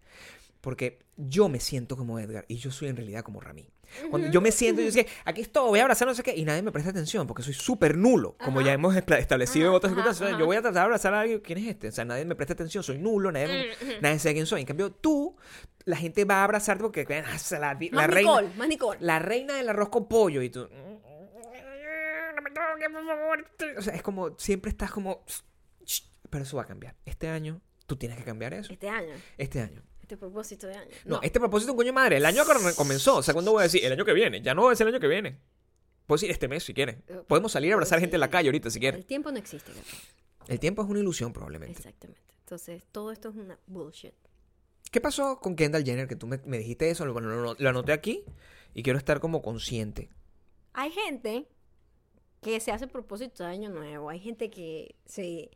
Porque yo me siento como Edgar y yo soy en realidad como Rami. Cuando yo me siento, yo decía, aquí estoy, voy a abrazar no sé qué, y nadie me presta atención porque soy súper nulo, como ya hemos establecido en Ajá, otras ajá, circunstancias. ajá. Yo voy a tratar de abrazar a alguien, ¿quién es este? O sea, nadie me presta atención, soy nulo, nadie, nadie sabe quién soy. En cambio, tú, la gente va a abrazarte porque ah, la, la Más reina, Nicole, más Nicole. la reina del arroz con pollo y tú... "No toques, por favor". O sea, es como, siempre estás como... Pero eso va a cambiar. Este año, tú tienes que cambiar eso. Este año. Este año. Este propósito de año. No, este propósito es un coño de madre. El año que comenzó. O sea, ¿cuándo voy a decir? El año que viene. Ya no decir el año que viene. Puedo decir este mes si quieres. Podemos salir a abrazar gente en la calle ahorita si quieres. El tiempo no existe, Gabriel. El tiempo es una ilusión probablemente. Exactamente. Entonces, todo esto es una bullshit. ¿Qué pasó con Kendall Jenner? Que tú me, me dijiste eso. Bueno, lo, lo anoté aquí y quiero estar como consciente. Hay gente que se hace propósito de año nuevo. Hay gente que se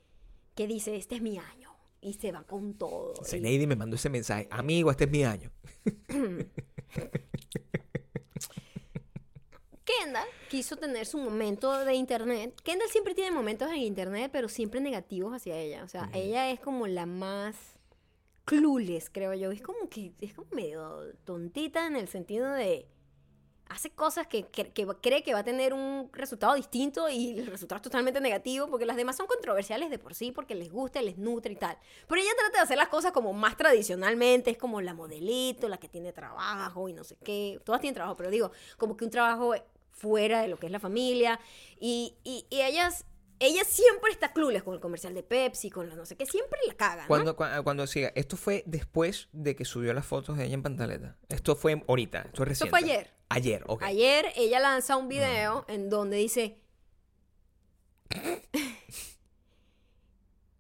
que dice, este es mi año. Y se va con todo. Lady me mandó ese mensaje. Amigo, este es mi año. Kendall quiso tener su momento de internet. Kendall siempre tiene momentos en internet, pero siempre negativos hacia ella. O sea, ella es como la más clueless, creo yo. Es como que es como medio tontita en el sentido de hace cosas que, que- que cree que va a tener un resultado distinto y el resultado es totalmente negativo porque las demás son controversiales de por sí porque les gusta, les nutre y tal. Pero ella trata de hacer las cosas como más tradicionalmente, es como la modelito, la que tiene trabajo y no sé qué. Todas tienen trabajo, pero digo, como que un trabajo fuera de lo que es la familia y, y, y ellas... Ella siempre está clueless con el comercial de Pepsi, con la no sé qué, siempre la caga, ¿no? Cuando, cua- cuando siga, esto fue después de que subió las fotos de ella en pantaleta. Esto fue ahorita, esto es reciente. fue ayer. Ayer, ok. Ayer ella lanza un video en donde dice: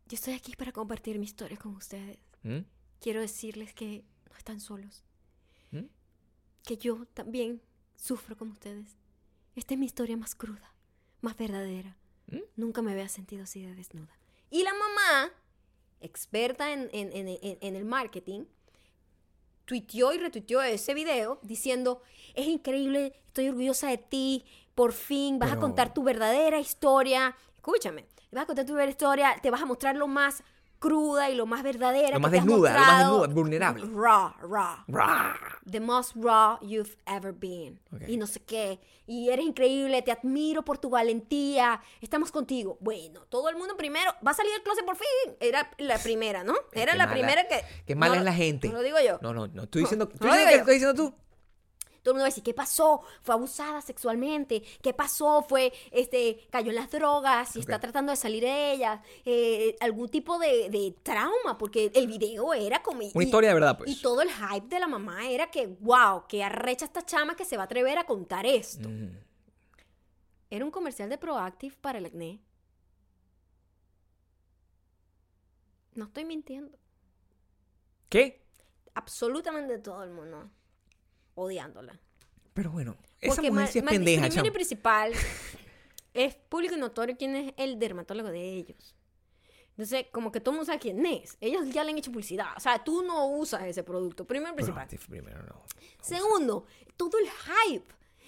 Yo estoy aquí para compartir mi historia con ustedes. ¿Mm? Quiero decirles que no están solos. ¿Mm? Que yo también sufro como ustedes. Esta es mi historia más cruda, más verdadera. ¿Mm? Nunca me había sentido así de desnuda. Y la mamá, experta en, en- en- en- el marketing, tuiteó y retuiteó ese video diciendo, es increíble, estoy orgullosa de ti, por fin vas a contar tu verdadera historia. Escúchame, vas a contar tu verdadera historia, te vas a mostrar lo más cruda y lo más verdadera. Lo que más te has desnuda, lo más desnuda, vulnerable. Raw, raw. Rah. The most raw you've ever been. Y no sé qué. Y eres increíble, te admiro por tu valentía. Estamos contigo. Bueno, todo el mundo primero va a salir del closet por fin. Era la primera, ¿no? Era Qué la mala- primera que. Qué mala no es la gente. No lo digo yo. No, no, no. Estoy diciendo, No estoy diciendo digo que estás diciendo tú. Todo el mundo va a decir, ¿qué pasó? Fue abusada sexualmente. ¿Qué pasó? Fue, este, cayó en las drogas y está tratando de salir de ellas. Eh, algún tipo de, de trauma, porque el video era como... Una historia de verdad, pues. Y todo el hype de la mamá era que, wow, que arrecha esta chama que se va a atrever a contar esto. Mm. Era un comercial de Proactive para el acné. No estoy mintiendo. ¿Qué? Absolutamente todo el mundo odiándola. Pero bueno, esa Porque mujer sí es pendeja, primero y chamo. principal, es público y notorio quién es el dermatólogo de ellos. Entonces, como que todo el mundo sabe quién es. Ellos ya le han hecho publicidad. O sea, tú no usas ese producto. Primero y principal. Primero, no. Segundo, todo el hype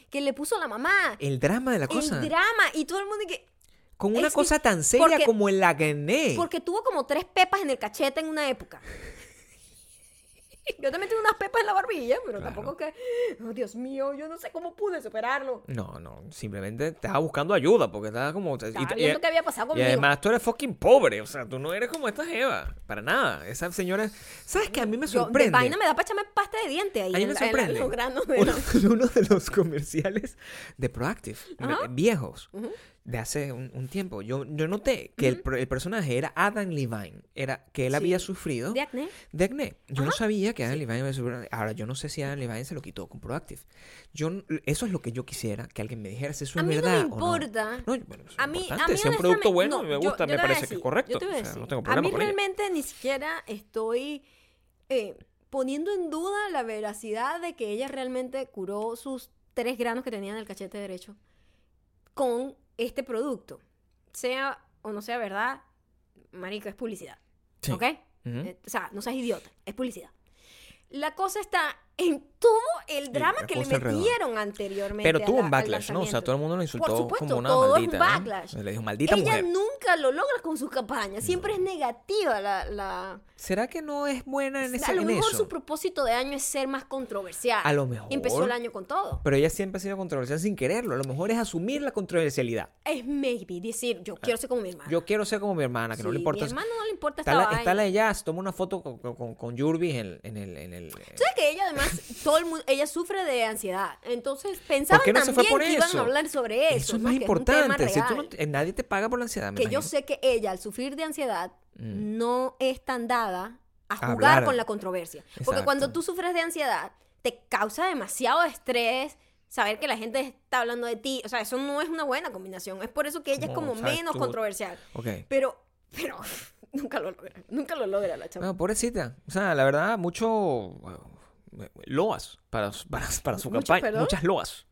que le puso la mamá. El drama de la cosa. El drama. Y todo el mundo que... Con una Es- cosa tan seria porque- como el acné. Porque tuvo como tres pepas en el cachete en una época. Yo también tengo unas pepas en la barbilla, pero Claro. tampoco que... Oh, Dios mío, yo no sé cómo pude superarlo. No, no, simplemente estaba buscando ayuda porque estaba como... y- Estaba y- viendo qué había pasado Y conmigo. además tú eres fucking pobre, o sea, tú no eres como esta Eva, para nada. Esa señora, ¿sabes qué? A mí me Yo, de sorprende. vaina me da para echarme pasta de diente ahí A mí me la- en en sorprende. los granos de Uno, uno de los comerciales de Proactive, Ajá. viejos, Ujú. De hace un, un tiempo, yo, yo noté que el, el personaje era Adam Levine, era que él Sí. había sufrido de acné. de acné. Yo no sabía que Adam Levine había sufrido. Ahora, yo no sé si Adam Levine se lo quitó con Proactive. Yo, eso es lo que yo quisiera, que alguien me dijera si eso A es mí no verdad o importa. No, bueno, eso es A mí, a importante. mí si es un producto bueno no, me gusta, yo me a parece que es correcto. yo te voy a O sea, no tengo a problema mí con ello. realmente ni siquiera estoy eh, poniendo en duda la veracidad de que ella realmente curó sus tres granos que tenía en el cachete derecho con este producto. Sea o no sea verdad, marica, es publicidad. Sí. ¿Ok? Eh, O sea, no seas idiota, es publicidad. La cosa está en todo el drama la que le metieron anteriormente. Pero tuvo la- un backlash, ¿no? O sea, todo el mundo lo insultó Por supuesto, como una todo es un maldita. ¿no? backlash. Le dijo, maldita Ella mujer. nunca lo logra con sus campañas. Siempre es negativa la... la... ¿Será que no es buena en, ese, a lo en mejor eso? su propósito de año es ser más controversial. A lo mejor. Empezó el año con todo. Pero ella siempre ha sido controversial sin quererlo. A lo mejor es asumir la controversialidad. Es maybe decir, yo quiero ser como mi hermana. Yo quiero ser como mi hermana, que no le Sí, importa. Mi hermano no le importa Está esta la, vaina. está la de jazz, toma una foto con, con, con Yurbi en el... En el, en el ¿Sabes que ella además, todo el mundo, ella sufre de ansiedad? Entonces pensaban no también por que iban a hablar sobre eso. Eso es ¿no? más Que importante. si tú no- nadie te paga por la ansiedad, me que yo sé que ella, al sufrir de ansiedad, Mm. no es tan dada a jugar Hablar. con la controversia. Porque cuando tú sufres de ansiedad, te causa demasiado estrés saber que la gente está hablando de ti. O sea, eso no es una buena combinación. Es por eso que ella es como menos tú- controversial. Ok. Pero, pero, nunca lo logra. Nunca lo logra la chava. No, pobrecita. O sea, la verdad, mucho loas para, su- para, para su ¿Muchas, campaña. perdón? Muchas loas.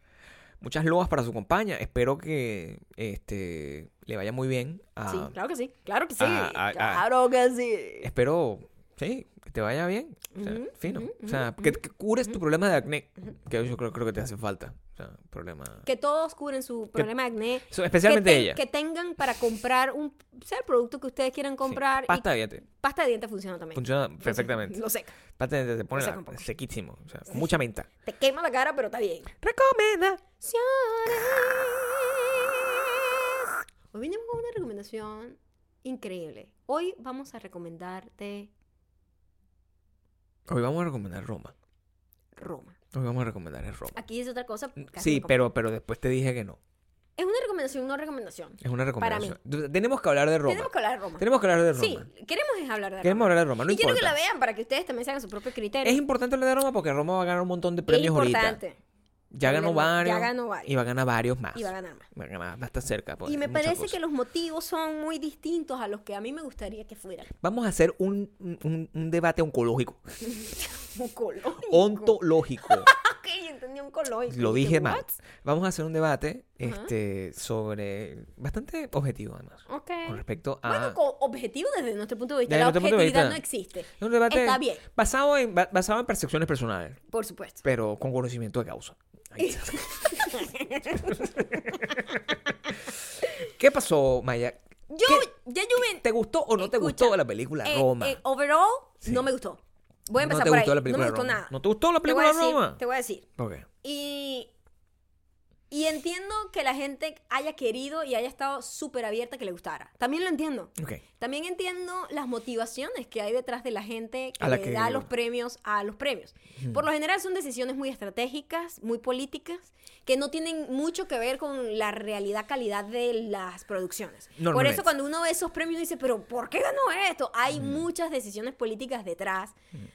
Muchas loas para su campaña. Espero que este le vaya muy bien. A, Sí, claro que sí. Claro que sí. claro que sí. Espero, sí, que te vaya bien. O sea, fino. o sea, que, que cures tu problema de acné. Que yo creo, creo que te hace falta. O sea, problema. Que todos cubren su problema de acné. Especialmente que, ella. que tengan para comprar un sea el producto que ustedes quieran Sí, comprar. Pasta y de dientes. pasta de dientes funciona también. Funciona perfectamente. Lo seca. Dientes te pone la- sequísimo. O sea, con mucha menta. Te quema la cara, pero está bien. Recomienda. Hoy vinimos con una recomendación increíble. Hoy vamos a recomendarte Hoy vamos a recomendar Roma. Roma. Hoy vamos a recomendar es Roma. Aquí dice otra cosa. casi Sí, pero, pero después te dije que no. Es una recomendación, no recomendación. Es una Para mí. recomendación. Tenemos que hablar de Roma. Tenemos que hablar de Roma. Tenemos que hablar de Roma. Sí, queremos es hablar de Queremos Roma. hablar de Roma, no y quiero que la vean para que ustedes también se hagan su propio criterio. Es importante hablar de Roma porque Roma va a ganar un montón de Es premios importante. ahorita. Ya ganó varios. Ya ganó varios. Y va a ganar varios más. Y va a ganar más. Va a ganar, va a estar cerca. pues, Y me parece cosas. que los motivos son muy distintos a los que a mí me gustaría que fueran. Vamos a hacer un, un- un debate oncológico. Oncológico. Ontológico. Entendí oncológico. Lo Dije, mal. Vamos a hacer un debate este, sobre. Bastante objetivo, además. Ok. Con respecto a. Bueno, co- objetivo desde nuestro punto de vista. Desde la nuestro punto de objetividad vista. no existe. un debate Está bien. Basado, en, ba- basado en percepciones personales. Por supuesto. pero con conocimiento de causa. Ahí está. ¿Qué pasó, Maya? Yo, ¿Qué- ya yo me... ¿Te gustó o no te gustó la película eh, Roma? eh, overall, Sí. no me gustó. Voy a no empezar te por gustó ahí. la película no me gustó Roma. nada. ¿No te gustó la película decir, Roma? Te voy a decir. Ok. Y, y entiendo que la gente haya querido y haya estado súper abierta que le gustara. También lo entiendo. Ok. También entiendo las motivaciones que hay detrás de la gente que A la le que- da los premios a los premios. Por lo general son decisiones muy estratégicas, muy políticas, que no tienen mucho que ver con la realidad calidad de las producciones. Por eso cuando uno ve esos premios dice, pero ¿por qué ganó esto? Hay muchas decisiones políticas detrás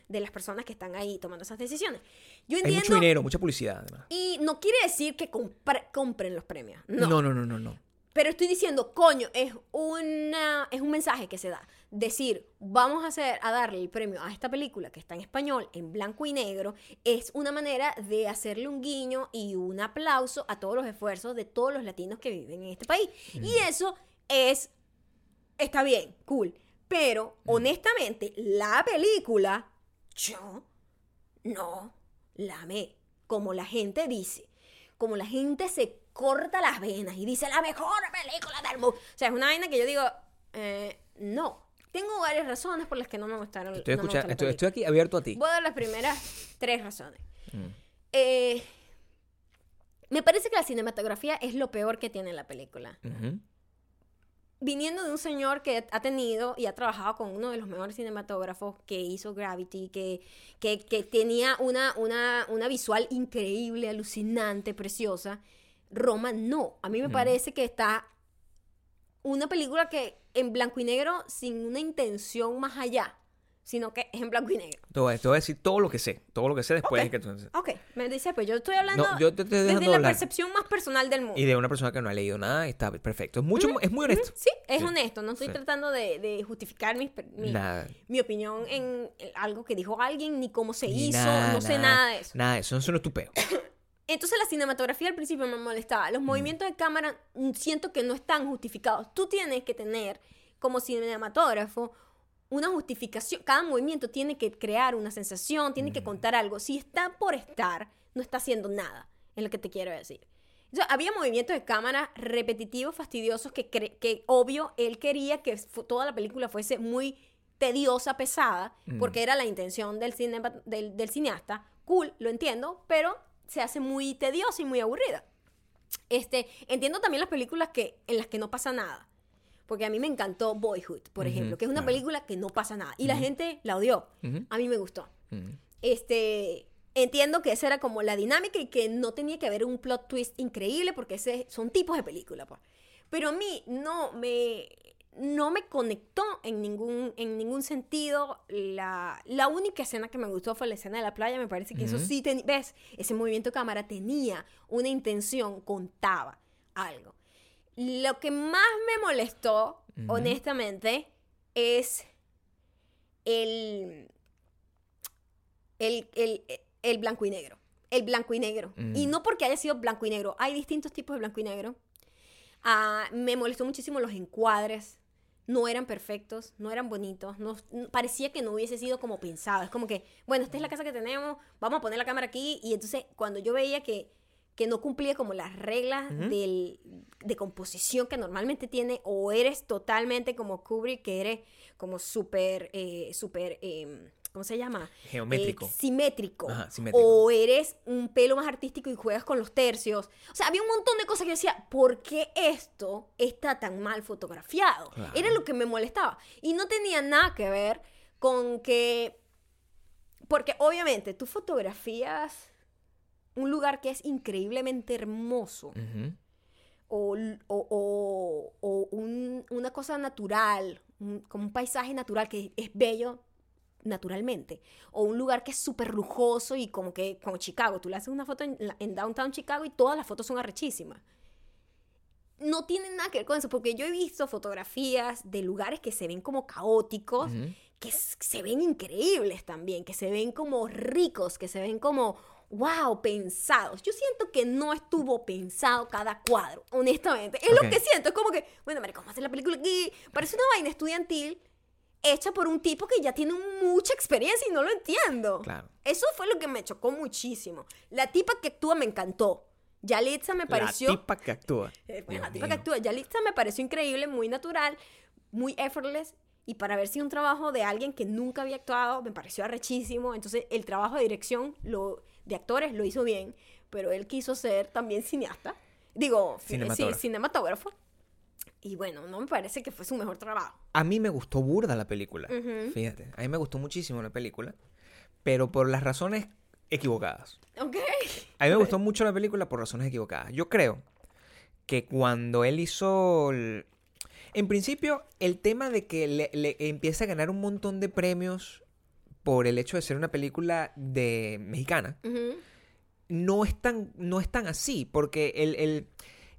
de las personas que están ahí tomando esas decisiones. Yo Hay entiendo mucho dinero, mucha publicidad, además. y no quiere decir que compre- compren los premios. No. No, no, no, no, no. Pero estoy diciendo, coño, es, una, es un mensaje que se da. Decir, vamos a, hacer, a darle el premio a esta película que está en español, en blanco y negro, es una manera de hacerle un guiño y un aplauso a todos los esfuerzos de todos los latinos que viven en este país. Y eso es, está bien, cool. Pero, honestamente, la película, yo no la amé. Como la gente dice. Como la gente se corta las venas y dice la mejor película del mundo. O sea, es una vaina que yo digo, eh, no. Tengo varias razones por las que no me gustaron. Estoy, no me estoy, estoy aquí abierto a ti. Voy a dar las primeras tres razones. Mm. Eh, me parece que la cinematografía es lo peor que tiene la película. Viniendo de un señor que ha tenido y ha trabajado con uno de los mejores cinematógrafos que hizo Gravity, que, que, que tenía una, una, una visual increíble, alucinante, preciosa, Roma no. A mí me parece que está una película que en blanco y negro sin una intención más allá, sino que es en blanco y negro. Te voy, a- te voy a decir todo lo que sé. Todo lo que sé después Ok. de que tú... Ok, me dice, pues yo estoy hablando No, yo te estoy desde la percepción más personal del mundo. Y de una persona que no ha leído nada, está perfecto. Es mucho, es muy honesto. Sí, es Sí. honesto. No estoy Sí. tratando de, de justificar mi, Nada. mi opinión en algo que dijo alguien, ni cómo se Ni hizo, nada, no sé nada de eso. Nada de eso. Eso no es tu peo. Entonces la cinematografía al principio me molestaba. Mm. Los movimientos de cámara mm, siento que no están justificados. Tú tienes que tener, como cinematógrafo, una justificación. Cada movimiento tiene que crear una sensación, tiene Mm. que contar algo. Si está por estar, no está haciendo nada, es lo que te quiero decir. Sea, había movimientos de cámara repetitivos, fastidiosos, que, cre- que obvio él quería que toda la película fuese muy tediosa, pesada, Mm. porque era la intención del, del, del cineasta. Cool, lo entiendo, pero se hace muy tediosa y muy aburrida. Este, entiendo también las películas que, en las que no pasa nada. Porque a mí me encantó Boyhood, por ejemplo, que es una claro. película que no pasa nada. Y la gente la odió. A mí me gustó. Este, entiendo que esa era como la dinámica y que no tenía que haber un plot twist increíble porque ese son tipos de película. pues. Pero a mí no me, no me conectó en ningún, en ningún sentido. La, la única escena que me gustó fue la escena de la playa. Me parece que eso sí, ten- ves, ese movimiento de cámara tenía una intención, contaba algo. Lo que más me molestó, honestamente, es el, el, el, el blanco y negro. El blanco y negro. Mm. Y no porque haya sido blanco y negro. Hay distintos tipos de blanco y negro. Ah, me molestó muchísimo los encuadres. No eran perfectos, no eran bonitos. No, parecía que no hubiese sido como pensado. Es como que, bueno, esta es la casa que tenemos, vamos a poner la cámara aquí. Y entonces, cuando yo veía que, que no cumplía como las reglas del, de composición que normalmente tiene, o eres totalmente como Kubrick, que eres como súper, eh, súper, em, ¿cómo se llama? Geométrico. Eh, simétrico. Ajá, simétrico. O eres un pelo más artístico y juegas con los tercios. O sea, había un montón de cosas que yo decía, ¿por qué esto está tan mal fotografiado? Claro. Era lo que me molestaba. Y no tenía nada que ver con que... Porque obviamente tú fotografías un lugar que es increíblemente hermoso. O, o- o- o un- una cosa natural, un- como un paisaje natural que es bello naturalmente, o un lugar que es súper lujoso y como que, como Chicago, tú le haces una foto en, downtown Chicago y todas las fotos son arrechísimas. No tiene nada que ver con eso, porque yo he visto fotografías de lugares que se ven como caóticos, que se ven increíbles también, que se ven como ricos, que se ven como, wow, pensados. Yo siento que no estuvo pensado cada cuadro, honestamente. Es lo que siento, es como que, bueno, marico, vamos a hacer la película aquí. Parece una vaina estudiantil hecha por un tipo que ya tiene mucha experiencia y no lo entiendo. Claro. Eso fue lo que me chocó muchísimo. La tipa que actúa me encantó. Yalitza me pareció... La tipa que actúa. Eh, bueno, la tipa que actúa, Yalitza me pareció increíble, muy natural, muy effortless. Y para ver si un trabajo de alguien que nunca había actuado, me pareció arrechísimo. Entonces, el trabajo de dirección lo, de actores lo hizo bien, pero él quiso ser también cineasta. Digo, fi- sí, Cinematógrafo. cinematógrafo. Y bueno, no me parece que fue su mejor trabajo. A mí me gustó burda la película. Ujú. Fíjate, a mí me gustó muchísimo la película, pero por las razones equivocadas. Ok. A mí me gustó mucho la película por razones equivocadas. Yo creo que cuando él hizo... el- En principio, el tema de que le, le empieza a ganar un montón de premios por el hecho de ser una película de mexicana, no es tan, no es tan así, porque el, el-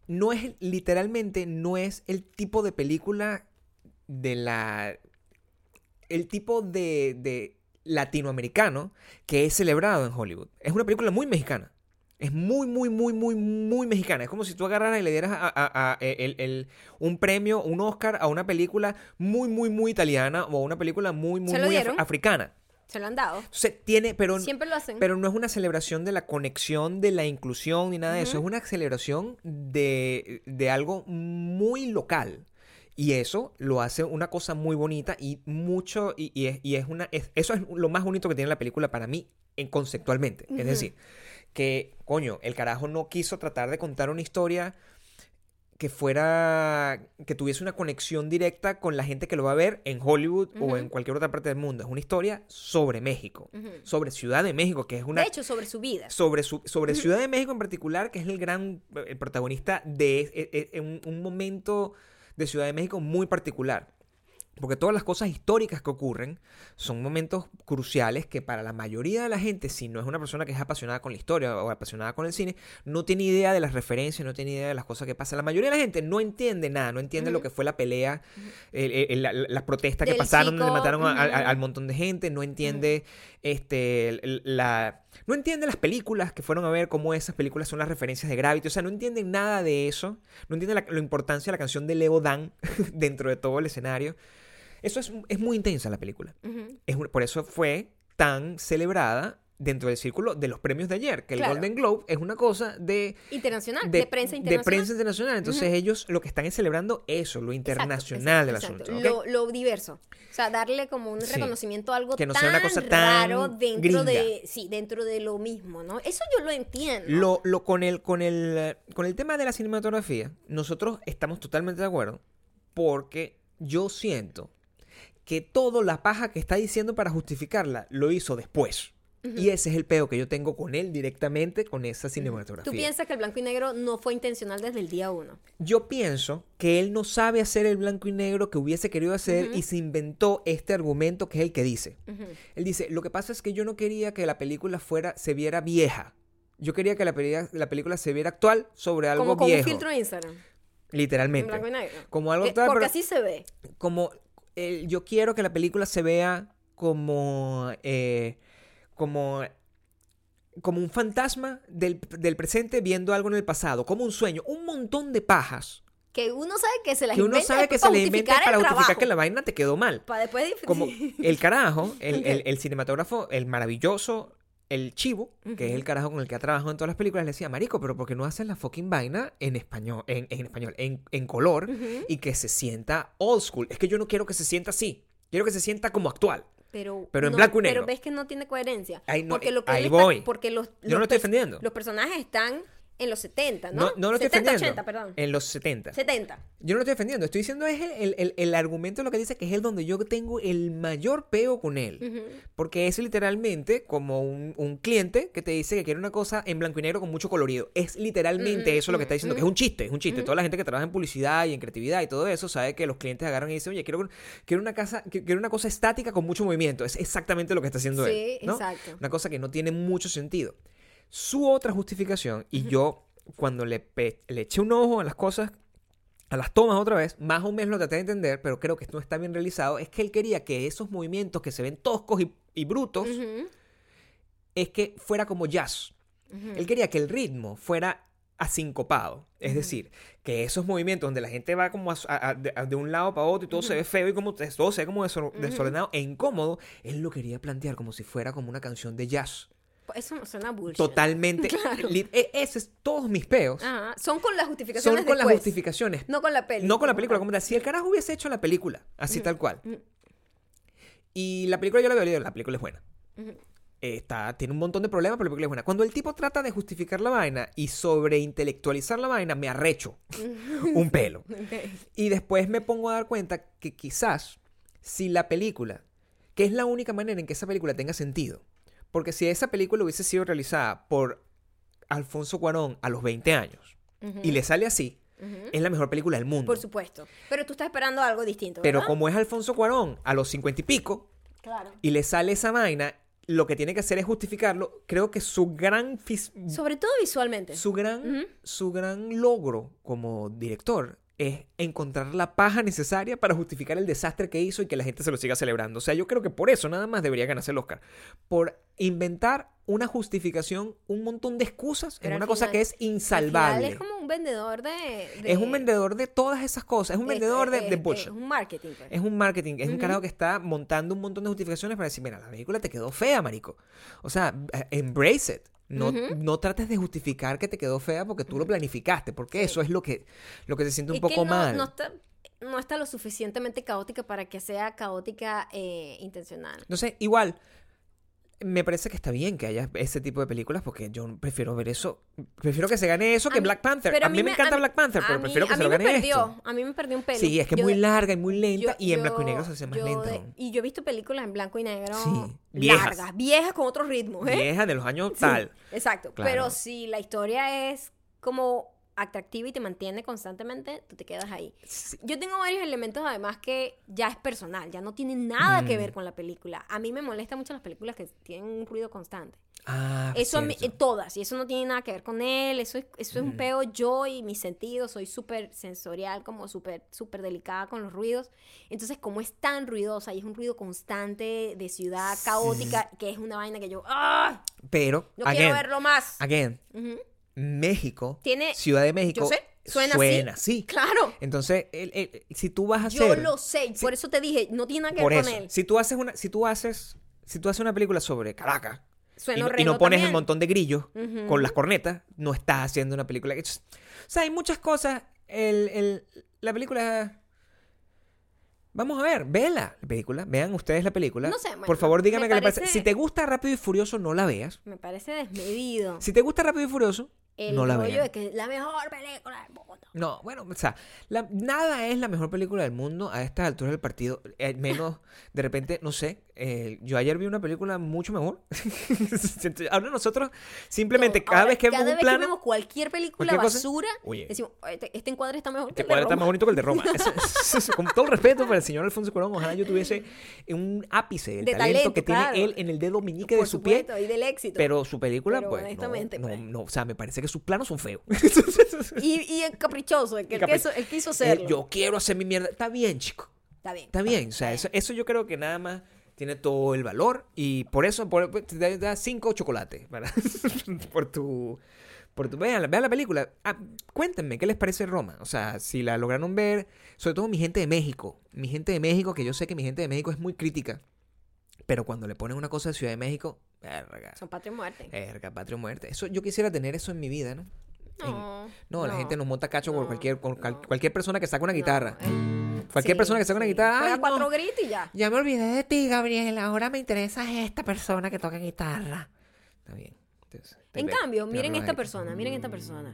no es literalmente, no es el tipo de película de la, el tipo de, de latinoamericano que es celebrado en Hollywood. Es una película muy mexicana. Es muy, muy, muy, muy, muy mexicana. Es como si tú agarraras y le dieras a- a- a el- el- un premio, un Oscar a una película muy, muy, muy italiana o a una película muy, muy, ¿Se lo muy af- africana. Se lo han dado. Entonces, tiene, pero Siempre lo hacen. pero no es una celebración de la conexión, de la inclusión ni nada de eso. Es una celebración de, de algo muy local. Y eso lo hace una cosa muy bonita y mucho. Y, y es, y es una. es- eso es lo más bonito que tiene la película para mí en, conceptualmente. Es decir, que, coño, el carajo no quiso tratar de contar una historia que fuera. que tuviese una conexión directa con la gente que lo va a ver en Hollywood o en cualquier otra parte del mundo. Es una historia sobre México sobre Ciudad de México, que es una... De hecho, sobre su vida. sobre, su- sobre Ciudad de México en particular, que es el gran el protagonista de eh, eh, un, un momento de Ciudad de México muy particular. Porque todas las cosas históricas que ocurren son momentos cruciales que para la mayoría de la gente, si no es una persona que es apasionada con la historia o apasionada con el cine, no tiene idea de las referencias, no tiene idea de las cosas que pasan. La mayoría de la gente no entiende nada, no entiende lo que fue la pelea, el- el- la- la- las protestas que pasaron, donde mataron a- a- al montón de gente, no entiende este la no entiende las películas que fueron a ver cómo esas películas son las referencias de Gravity, o sea, no entienden nada de eso, no entienden la, la importancia de la canción de Leo Dan dentro de todo el escenario. Eso es, es muy intensa la película. Es por eso fue tan celebrada dentro del círculo de los premios de ayer, que el. Golden Globe es una cosa de Internacional, de, prensa de internacional. prensa internacional. Entonces ellos lo que están es celebrando eso, lo Exacto, internacional del exacto, asunto. Lo, lo diverso. O sea, darle como un reconocimiento a algo Que no tan sea una cosa tan raro dentro gringa. de sí, dentro de lo mismo, ¿no? Eso yo lo entiendo. Lo, lo- con, el, con, el, con el tema de la cinematografía, nosotros estamos totalmente de acuerdo porque yo siento que toda la paja que está diciendo para justificarla lo hizo después. Y ese es el peo que yo tengo con él directamente, con esa cinematografía. ¿Tú piensas que el blanco y negro no fue intencional desde el día uno? Yo pienso que él no sabe hacer el blanco y negro que hubiese querido hacer y se inventó este argumento que es el que dice. Él dice, lo que pasa es que yo no quería que la película fuera, se viera vieja. Yo quería que la, la película se viera actual sobre algo Como con un viejo. filtro de Instagram. En Literalmente. blanco y negro. Como algo Eh, actual, porque pero así se ve. como el- yo quiero que la película se vea como eh, como como un fantasma del, del presente viendo algo en el pasado, como un sueño, un montón de pajas Que uno sabe que se las que uno inventa sabe que después se para inventa justificar para el justificar trabajo. que la vaina te quedó mal. Para después dif- Como el carajo, el, el- el cinematógrafo, el maravilloso, el chivo, que es el carajo con el que ha trabajado en todas las películas, le decía, marico, pero ¿por qué no haces la fucking vaina en español, en, en español, en, en color y que se sienta old school? Es que yo no quiero que se sienta así. Quiero que se sienta como actual. Pero, Pero en no- blanco y negro. Pero ves que no tiene coherencia. Ahí no- porque lo que ahí está- voy. porque los, Yo no lo estoy defendiendo. Los personajes están en los 70, ¿no? No, no lo estoy 70, defendiendo. 80, perdón. En los 70. 70. Yo no lo estoy defendiendo. Estoy diciendo es el, el- el- el argumento lo que dice que es el donde yo tengo el mayor peo con él. Porque es literalmente como un, un cliente que te dice que quiere una cosa en blanco y negro con mucho colorido. Es literalmente eso lo que está diciendo, que es un chiste, es un chiste. Toda la gente que trabaja en publicidad y en creatividad y todo eso sabe que los clientes agarran y dicen, oye, quiero, quiero una casa, qui- quiero una cosa estática con mucho movimiento. Es exactamente lo que está haciendo Sí, él. ¿no? exacto. Una cosa que no tiene mucho sentido. Su otra justificación, y yo cuando le, le eché un ojo a las cosas, a las tomas otra vez, más o menos lo traté de entender, pero creo que esto no está bien realizado, es que él quería que esos movimientos que se ven toscos y, y brutos, es que fuera como jazz. Él quería que el ritmo fuera asincopado. Es decir, que esos movimientos donde la gente va como a- a- a- de, a- de un lado para otro y todo se ve feo y como todo se ve como desor- desordenado e incómodo, él lo quería plantear como si fuera como una canción de jazz. Eso no suena bullshit. Totalmente. Claro. e- Ese es todos mis peos. Ajá. Son con las Son justificaciones con las justificaciones. No con la película. No con la película como tal. Si el carajo hubiese hecho la película, así tal cual. Y la película yo la había leído, la película es buena. Está, tiene un montón de problemas, pero la película es buena. Cuando el tipo trata de justificar la vaina y sobreintelectualizar la vaina, me arrecho un pelo. Y después me pongo a dar cuenta que quizás si la película, que es la única manera en que esa película tenga sentido, porque si esa película hubiese sido realizada por Alfonso Cuarón a los 20 años y le sale así, es la mejor película del mundo. Por supuesto. Pero tú estás esperando algo distinto, Pero como es Alfonso Cuarón a los 50 y pico Claro. y le sale esa vaina, lo que tiene que hacer es justificarlo. Creo que su gran Sobre todo visualmente. su gran, su gran logro como director es encontrar la paja necesaria para justificar el desastre que hizo y que la gente se lo siga celebrando. O sea, yo creo que por eso nada más debería ganarse el Oscar. Por inventar una justificación, un montón de excusas Pero en una cosa que es Al final insalvable. es como un vendedor de... de- Es un vendedor de todas esas cosas. Es un de- vendedor de, de bullshit. Es un marketing. pues. Es un marketing, es un carajo que está montando un montón de justificaciones para decir, mira, la película te quedó fea, marico. O sea, eh, embrace it. No, no trates de justificar que te quedó fea porque tú lo planificaste, porque Sí. eso es lo que, lo que se siente un Y poco que no, mal. No está, no está lo suficientemente caótica para que sea caótica eh, intencional. No sé, igual, me parece que está bien que haya ese tipo de películas porque yo prefiero ver eso, prefiero que se gane eso A que mí- Black Panther. pero A mí me encanta mí- Black Panther, pero mí- prefiero que se lo gane perdió, esto. A mí me perdió un pelo. Sí, es que es muy de- larga y muy lenta yo- y en blanco y negro se hace más lenta. y yo he visto películas en blanco y negro Sí, viejas. largas, viejas con otro ritmo, ¿eh? Vieja de los años Sí, tal. Exacto. Claro. Pero si la historia es como atractiva y te mantiene constantemente, tú te quedas ahí. Sí. Yo tengo varios elementos además que ya es personal, ya no tiene nada que ver con la película. A mí me molestan mucho las películas que tienen un ruido constante. Ah, Eso a mí- eh, todas, y eso no tiene nada que ver con él, eso es, eso es un peo yo y mis sentidos, soy súper sensorial, como súper, súper delicada con los ruidos. Entonces, como es tan ruidosa y es un ruido constante de ciudad caótica, que es una vaina que yo, ¡ah! Pero, No again, quiero verlo más. again, Ujú. México, Tiene- Ciudad de México, yo sé, suena así. así. Claro, Entonces, el- el- si tú vas a yo hacer, lo sé, por eso te dije, no tiene nada que ver eso, con él. si tú haces una, si tú haces, si tú haces una película sobre Caracas y, Suena no- y no pones el también. montón de grillos con las cornetas, no estás haciendo una película. O sea, hay muchas cosas. El, el- la película. Vamos a ver, vela la película, vean ustedes la película. No sé, bueno, Por favor, díganme me qué parece. parece- Si te gusta Rápido y Furioso, no la veas. Me parece desmedido. Si te gusta Rápido y Furioso, el no la rollo vean. de que es la mejor película del mundo. No, bueno, o sea, la- nada es la mejor película del mundo a estas alturas del partido. eh, menos, de repente, no sé. eh, yo ayer vi una película mucho mejor. Ahora nosotros, simplemente, No, cada ahora, vez que vemos cada un vez plano. vemos cualquier película cualquier basura, oye. decimos, este, este encuadre está mejor que Que el de cuadra está Roma". más bonito que el de Roma. Eso- eso- eso- con todo el respeto para el señor Alfonso Cuarón, ojalá yo tuviese un ápice del De talento, talento, que claro. tiene él en el dedo meñique de su pie. supuesto, y del éxito. Pero su película, Pero pues, no, honestamente, no, pues. no, o sea, me parece que sus planos son feos. y, y el caprichoso, el que quiso, Eh, yo quiero hacer mi mierda. Está bien, chico. Está bien. Está bien. O sea, eso, eso yo creo que nada más tiene todo el valor. Y por eso por, te da, da cinco chocolates por tu. Por tu, vean, vean la película. Ah, cuéntenme, ¿qué les parece Roma? O sea, si la lograron ver, sobre todo mi gente de México. Mi gente de México, que yo sé que mi gente de México es muy crítica. Pero cuando le ponen una cosa de Ciudad de México, verga, Son patria y muerte. verga, patria muerte. Eso, yo quisiera tener eso en mi vida, ¿no? En- no, no, la gente nos monta cacho por no, cualquier, con cal- no. cualquier persona que saque una guitarra. eh, Cualquier sí, persona que saque una sí. guitarra, "Ay, cuatro no". gritos y ya. Ya me olvidé de ti, Gabriel. Ahora me interesa esta persona que toca guitarra. Está bien. Entonces, te En cambio, te miren esta persona, miren esta persona.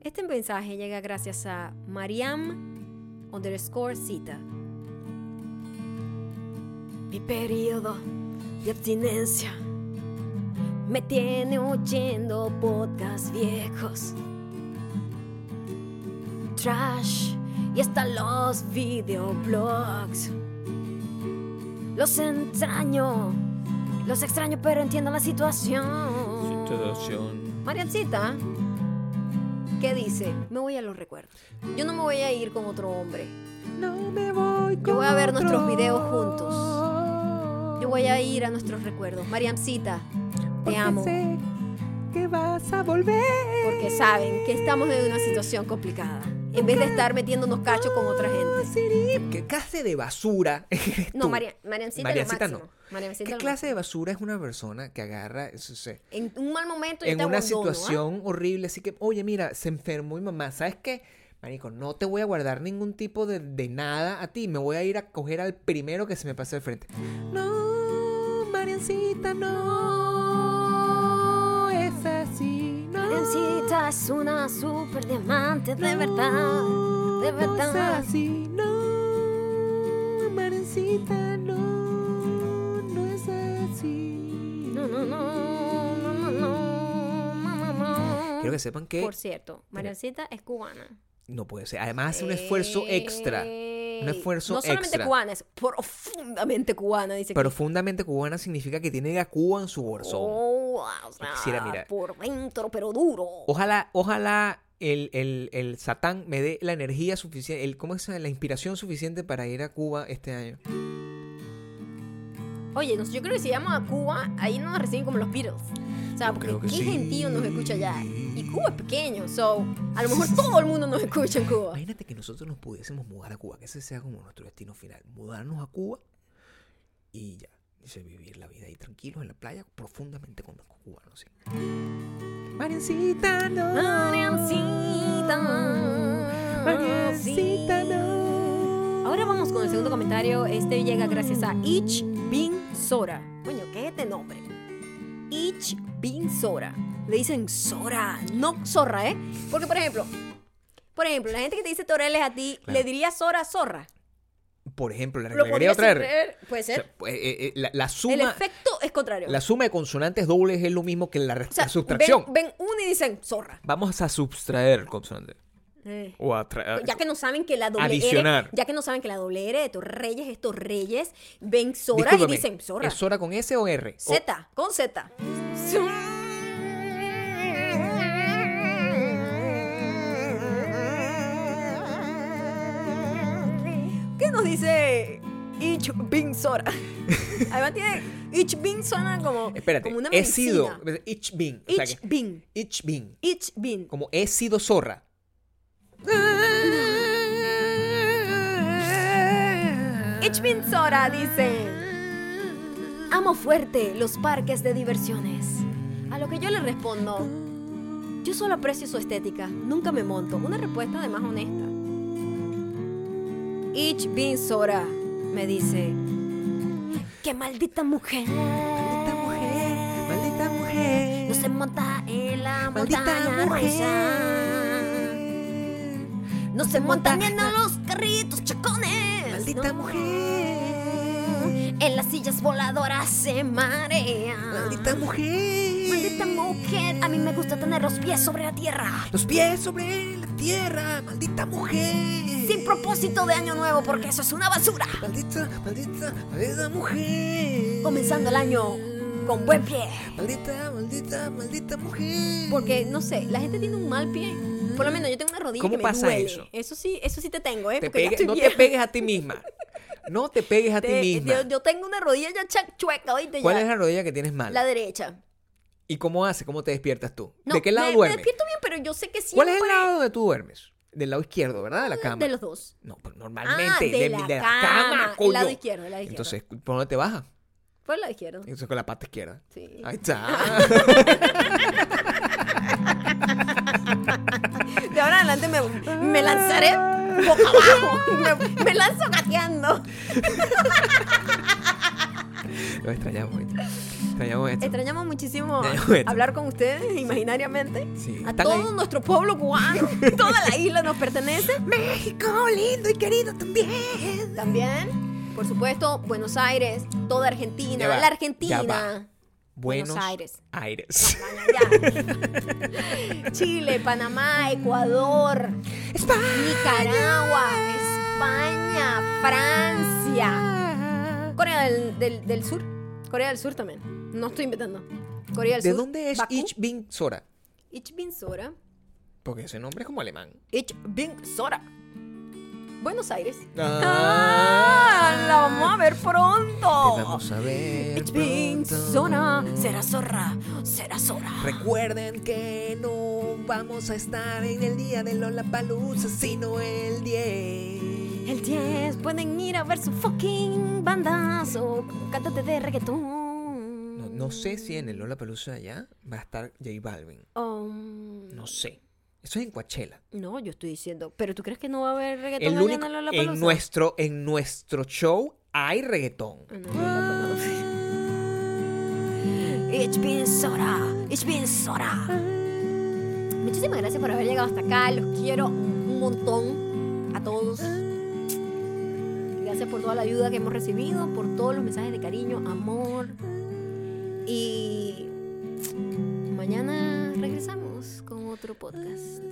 Este mensaje llega gracias a Mariam underscore cita. Mi periodo de abstinencia me tiene oyendo podcasts viejos. Trash y hasta los videoblogs. Los extraño, los extraño, pero entiendo la situación. Situación. Mariancita, ¿qué dice? Me voy a los recuerdos. Yo no me voy a ir con otro hombre. No me voy Yo voy a ver con nuestros otro. videos juntos. Yo voy a ir a nuestros recuerdos. Mariamcita, te Porque amo. sé que vas a volver. Porque saben que estamos en una situación complicada. En vez de estar metiéndonos cacho con otra gente. ¿Qué clase de basura eres No? María, Mariancita, Mariancita lo máximo. Mariancita ¿Qué lo clase de basura es una persona que agarra, eso sé. En un mal momento yo en te una abandono, ¿ah? situación horrible, así que, oye, mira, se enfermó mi mamá, ¿sabes qué? Marico, no te voy a guardar ningún tipo de, de nada a ti, me voy a ir a coger al primero que se me pase al frente. No, Mariancita, no, es así, no. Mariancita es una super diamante, de verdad. De No verdad. es así, no, Mariancita, no, no es así. No, no, no, no, no, no, no, no. Quiero que sepan que Por cierto, Mariancita es cubana. No puede ser. Además hace un esfuerzo extra. Un esfuerzo No solamente extra. cubana, es profundamente cubana, dice. Profundamente cubana significa que tiene a Cuba en su bolsón. Oh, o sea, quisiera, por dentro, pero duro. Ojalá, ojalá el, el, el Satán me dé la energía suficiente, el, ¿cómo es? La inspiración suficiente para ir a Cuba este año. Oye, yo creo que si llamamos a Cuba, ahí no nos reciben como los Beatles. O sea, porque qué sí. gentío nos escucha allá. Y Cuba es pequeño, so, a lo mejor todo el mundo nos escucha en Cuba. Imagínate que nosotros nos pudiésemos mudar a Cuba, que ese sea como nuestro destino final. Mudarnos a Cuba y ya. Dice, vivir la vida ahí tranquilos en la playa, profundamente con los cubanos. ¿sí? Mariancita, no. Mariancita. Mariancita, sí. no. Ahora vamos con el segundo comentario. Este llega gracias a Ich Bin Sora. Coño, ¿qué es este nombre? Ich Bin Sora. Le dicen Sora, no zorra, ¿eh? Porque, por ejemplo, por ejemplo, la gente que te dice toreles a ti, Claro. ¿le diría Sora, zorra? Por ejemplo, Lo agregaría otra R. Puede O sea, ser. pues, eh, eh, la, la el suma, efecto es contrario. la suma de consonantes dobles es lo mismo que la, o sea, la sustracción. Ven, ven uno y dicen zorra. Vamos a subtraer el consonante. Eh. O a tra- Ya que no saben que la doble Adicionar. R, ya que no saben que la doble R de tus reyes, estos reyes, ven Sora y dicen Sora. ¿Es Sora con S o R? O- Z, con Z. ¿Qué nos dice Ich Bin Sora? Además tiene Ich Bin suena como, Espérate, como una he medicina. sido. Ich bin. Ich Bin. ich bin. Ich Bin. Como he sido zorra. Ich Bin Sora dice. Amo fuerte los parques de diversiones. A lo que yo le respondo. Yo solo aprecio su estética, nunca me monto. Una respuesta de más honesta. Ich bin Sora, me dice. ¡Qué maldita mujer! Maldita mujer, maldita mujer. No se monta en la Maldita montaña mujer. rusa. No se monta ni en los carritos chacones. Maldita no. mujer. En las sillas voladoras se marea. Maldita mujer. Maldita mujer. A mí me gusta tener los pies sobre la tierra. Los pies sobre la tierra. Maldita mujer. Sin propósito de año nuevo, porque eso es una basura. Maldita, maldita, maldita mujer. Comenzando el año con buen pie. Maldita, maldita, maldita mujer. Porque, no sé, la gente tiene un mal pie. Por lo menos yo tengo una rodilla ¿Cómo que me pasa duele. eso? Eso sí, eso sí te tengo, ¿eh? Te Porque ya pegue- estoy no te pegues a ti misma. No te pegues a ti misma. Yo, yo tengo una rodilla ya chueca, ¿oíste? ¿Cuál ya. es la rodilla que tienes mal? La derecha. ¿Y cómo hace? ¿Cómo te despiertas tú? No, ¿De qué lado me, duermes? Me despierto bien, pero yo sé que ¿Cuál siempre... es el lado donde tú duermes? Del lado izquierdo, ¿verdad? De la cama. De los dos. No, pero Ah, normalmente de, la, cama. El coño. lado izquierdo, el lado izquierdo. Entonces, ¿por dónde te bajas? Por el lado izquierdo. Entonces con la pata izquierda. Sí. Ahí está. De ahora en adelante me, me lanzaré boca abajo. Me, me lanzo gateando. Lo extrañamos, ¿viste? Extrañamos esto. Extrañamos muchísimo hablar con ustedes imaginariamente. Sí, A todo ahí. nuestro pueblo cubano. Toda la isla nos pertenece. México, lindo y querido también. También, por supuesto, Buenos Aires, toda Argentina. La Argentina. Buenos Buenos Aires. Aires. Chile, Panamá, Ecuador, Nicaragua, España, Francia, Corea del, del- del Sur. Corea del Sur también. No estoy inventando. Corea del ¿De Sur. dónde es Bakú, Ich bin Sora? Ich bin Sora. Porque ese nombre es como alemán. Ich bin Sora. Buenos Aires. Ah. Ah, la vamos a ver pronto. Te vamos a ver. Pronto. Sora. Será zorra. Será Sora. Recuerden que no vamos a estar en el día de Lollapalooza, sino el 10. El 10 pueden ir a ver su fucking bandazo. Cántate de reggaetón. No, no sé si en el Lollapalooza allá va a estar J Balvin. Um, No sé. Eso es en Coachella. no, yo estoy diciendo. Pero tú crees que no va a haber reggaetón El único, en Lollapalooza? en nuestro en nuestro show hay reggaetón. En el Lollapalooza. Ich bin Sora. Ich bin Sora. Muchísimas gracias por haber llegado hasta acá. Los quiero un montón a todos. Gracias por toda la ayuda que hemos recibido, por todos los mensajes de cariño, amor. Y mañana regresamos con otro podcast.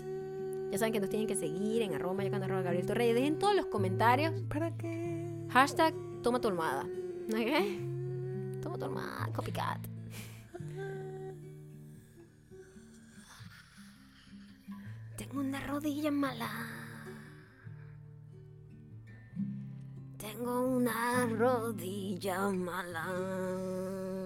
Ya saben que nos tienen que seguir en arroba mayocando, arroba Gabriel Torreyes. Dejen todos los comentarios. ¿Para qué? Hashtag toma tu almohada. ¿Ok? Toma tu almohada, copycat. Tengo una rodilla mala. Tengo una rodilla mala.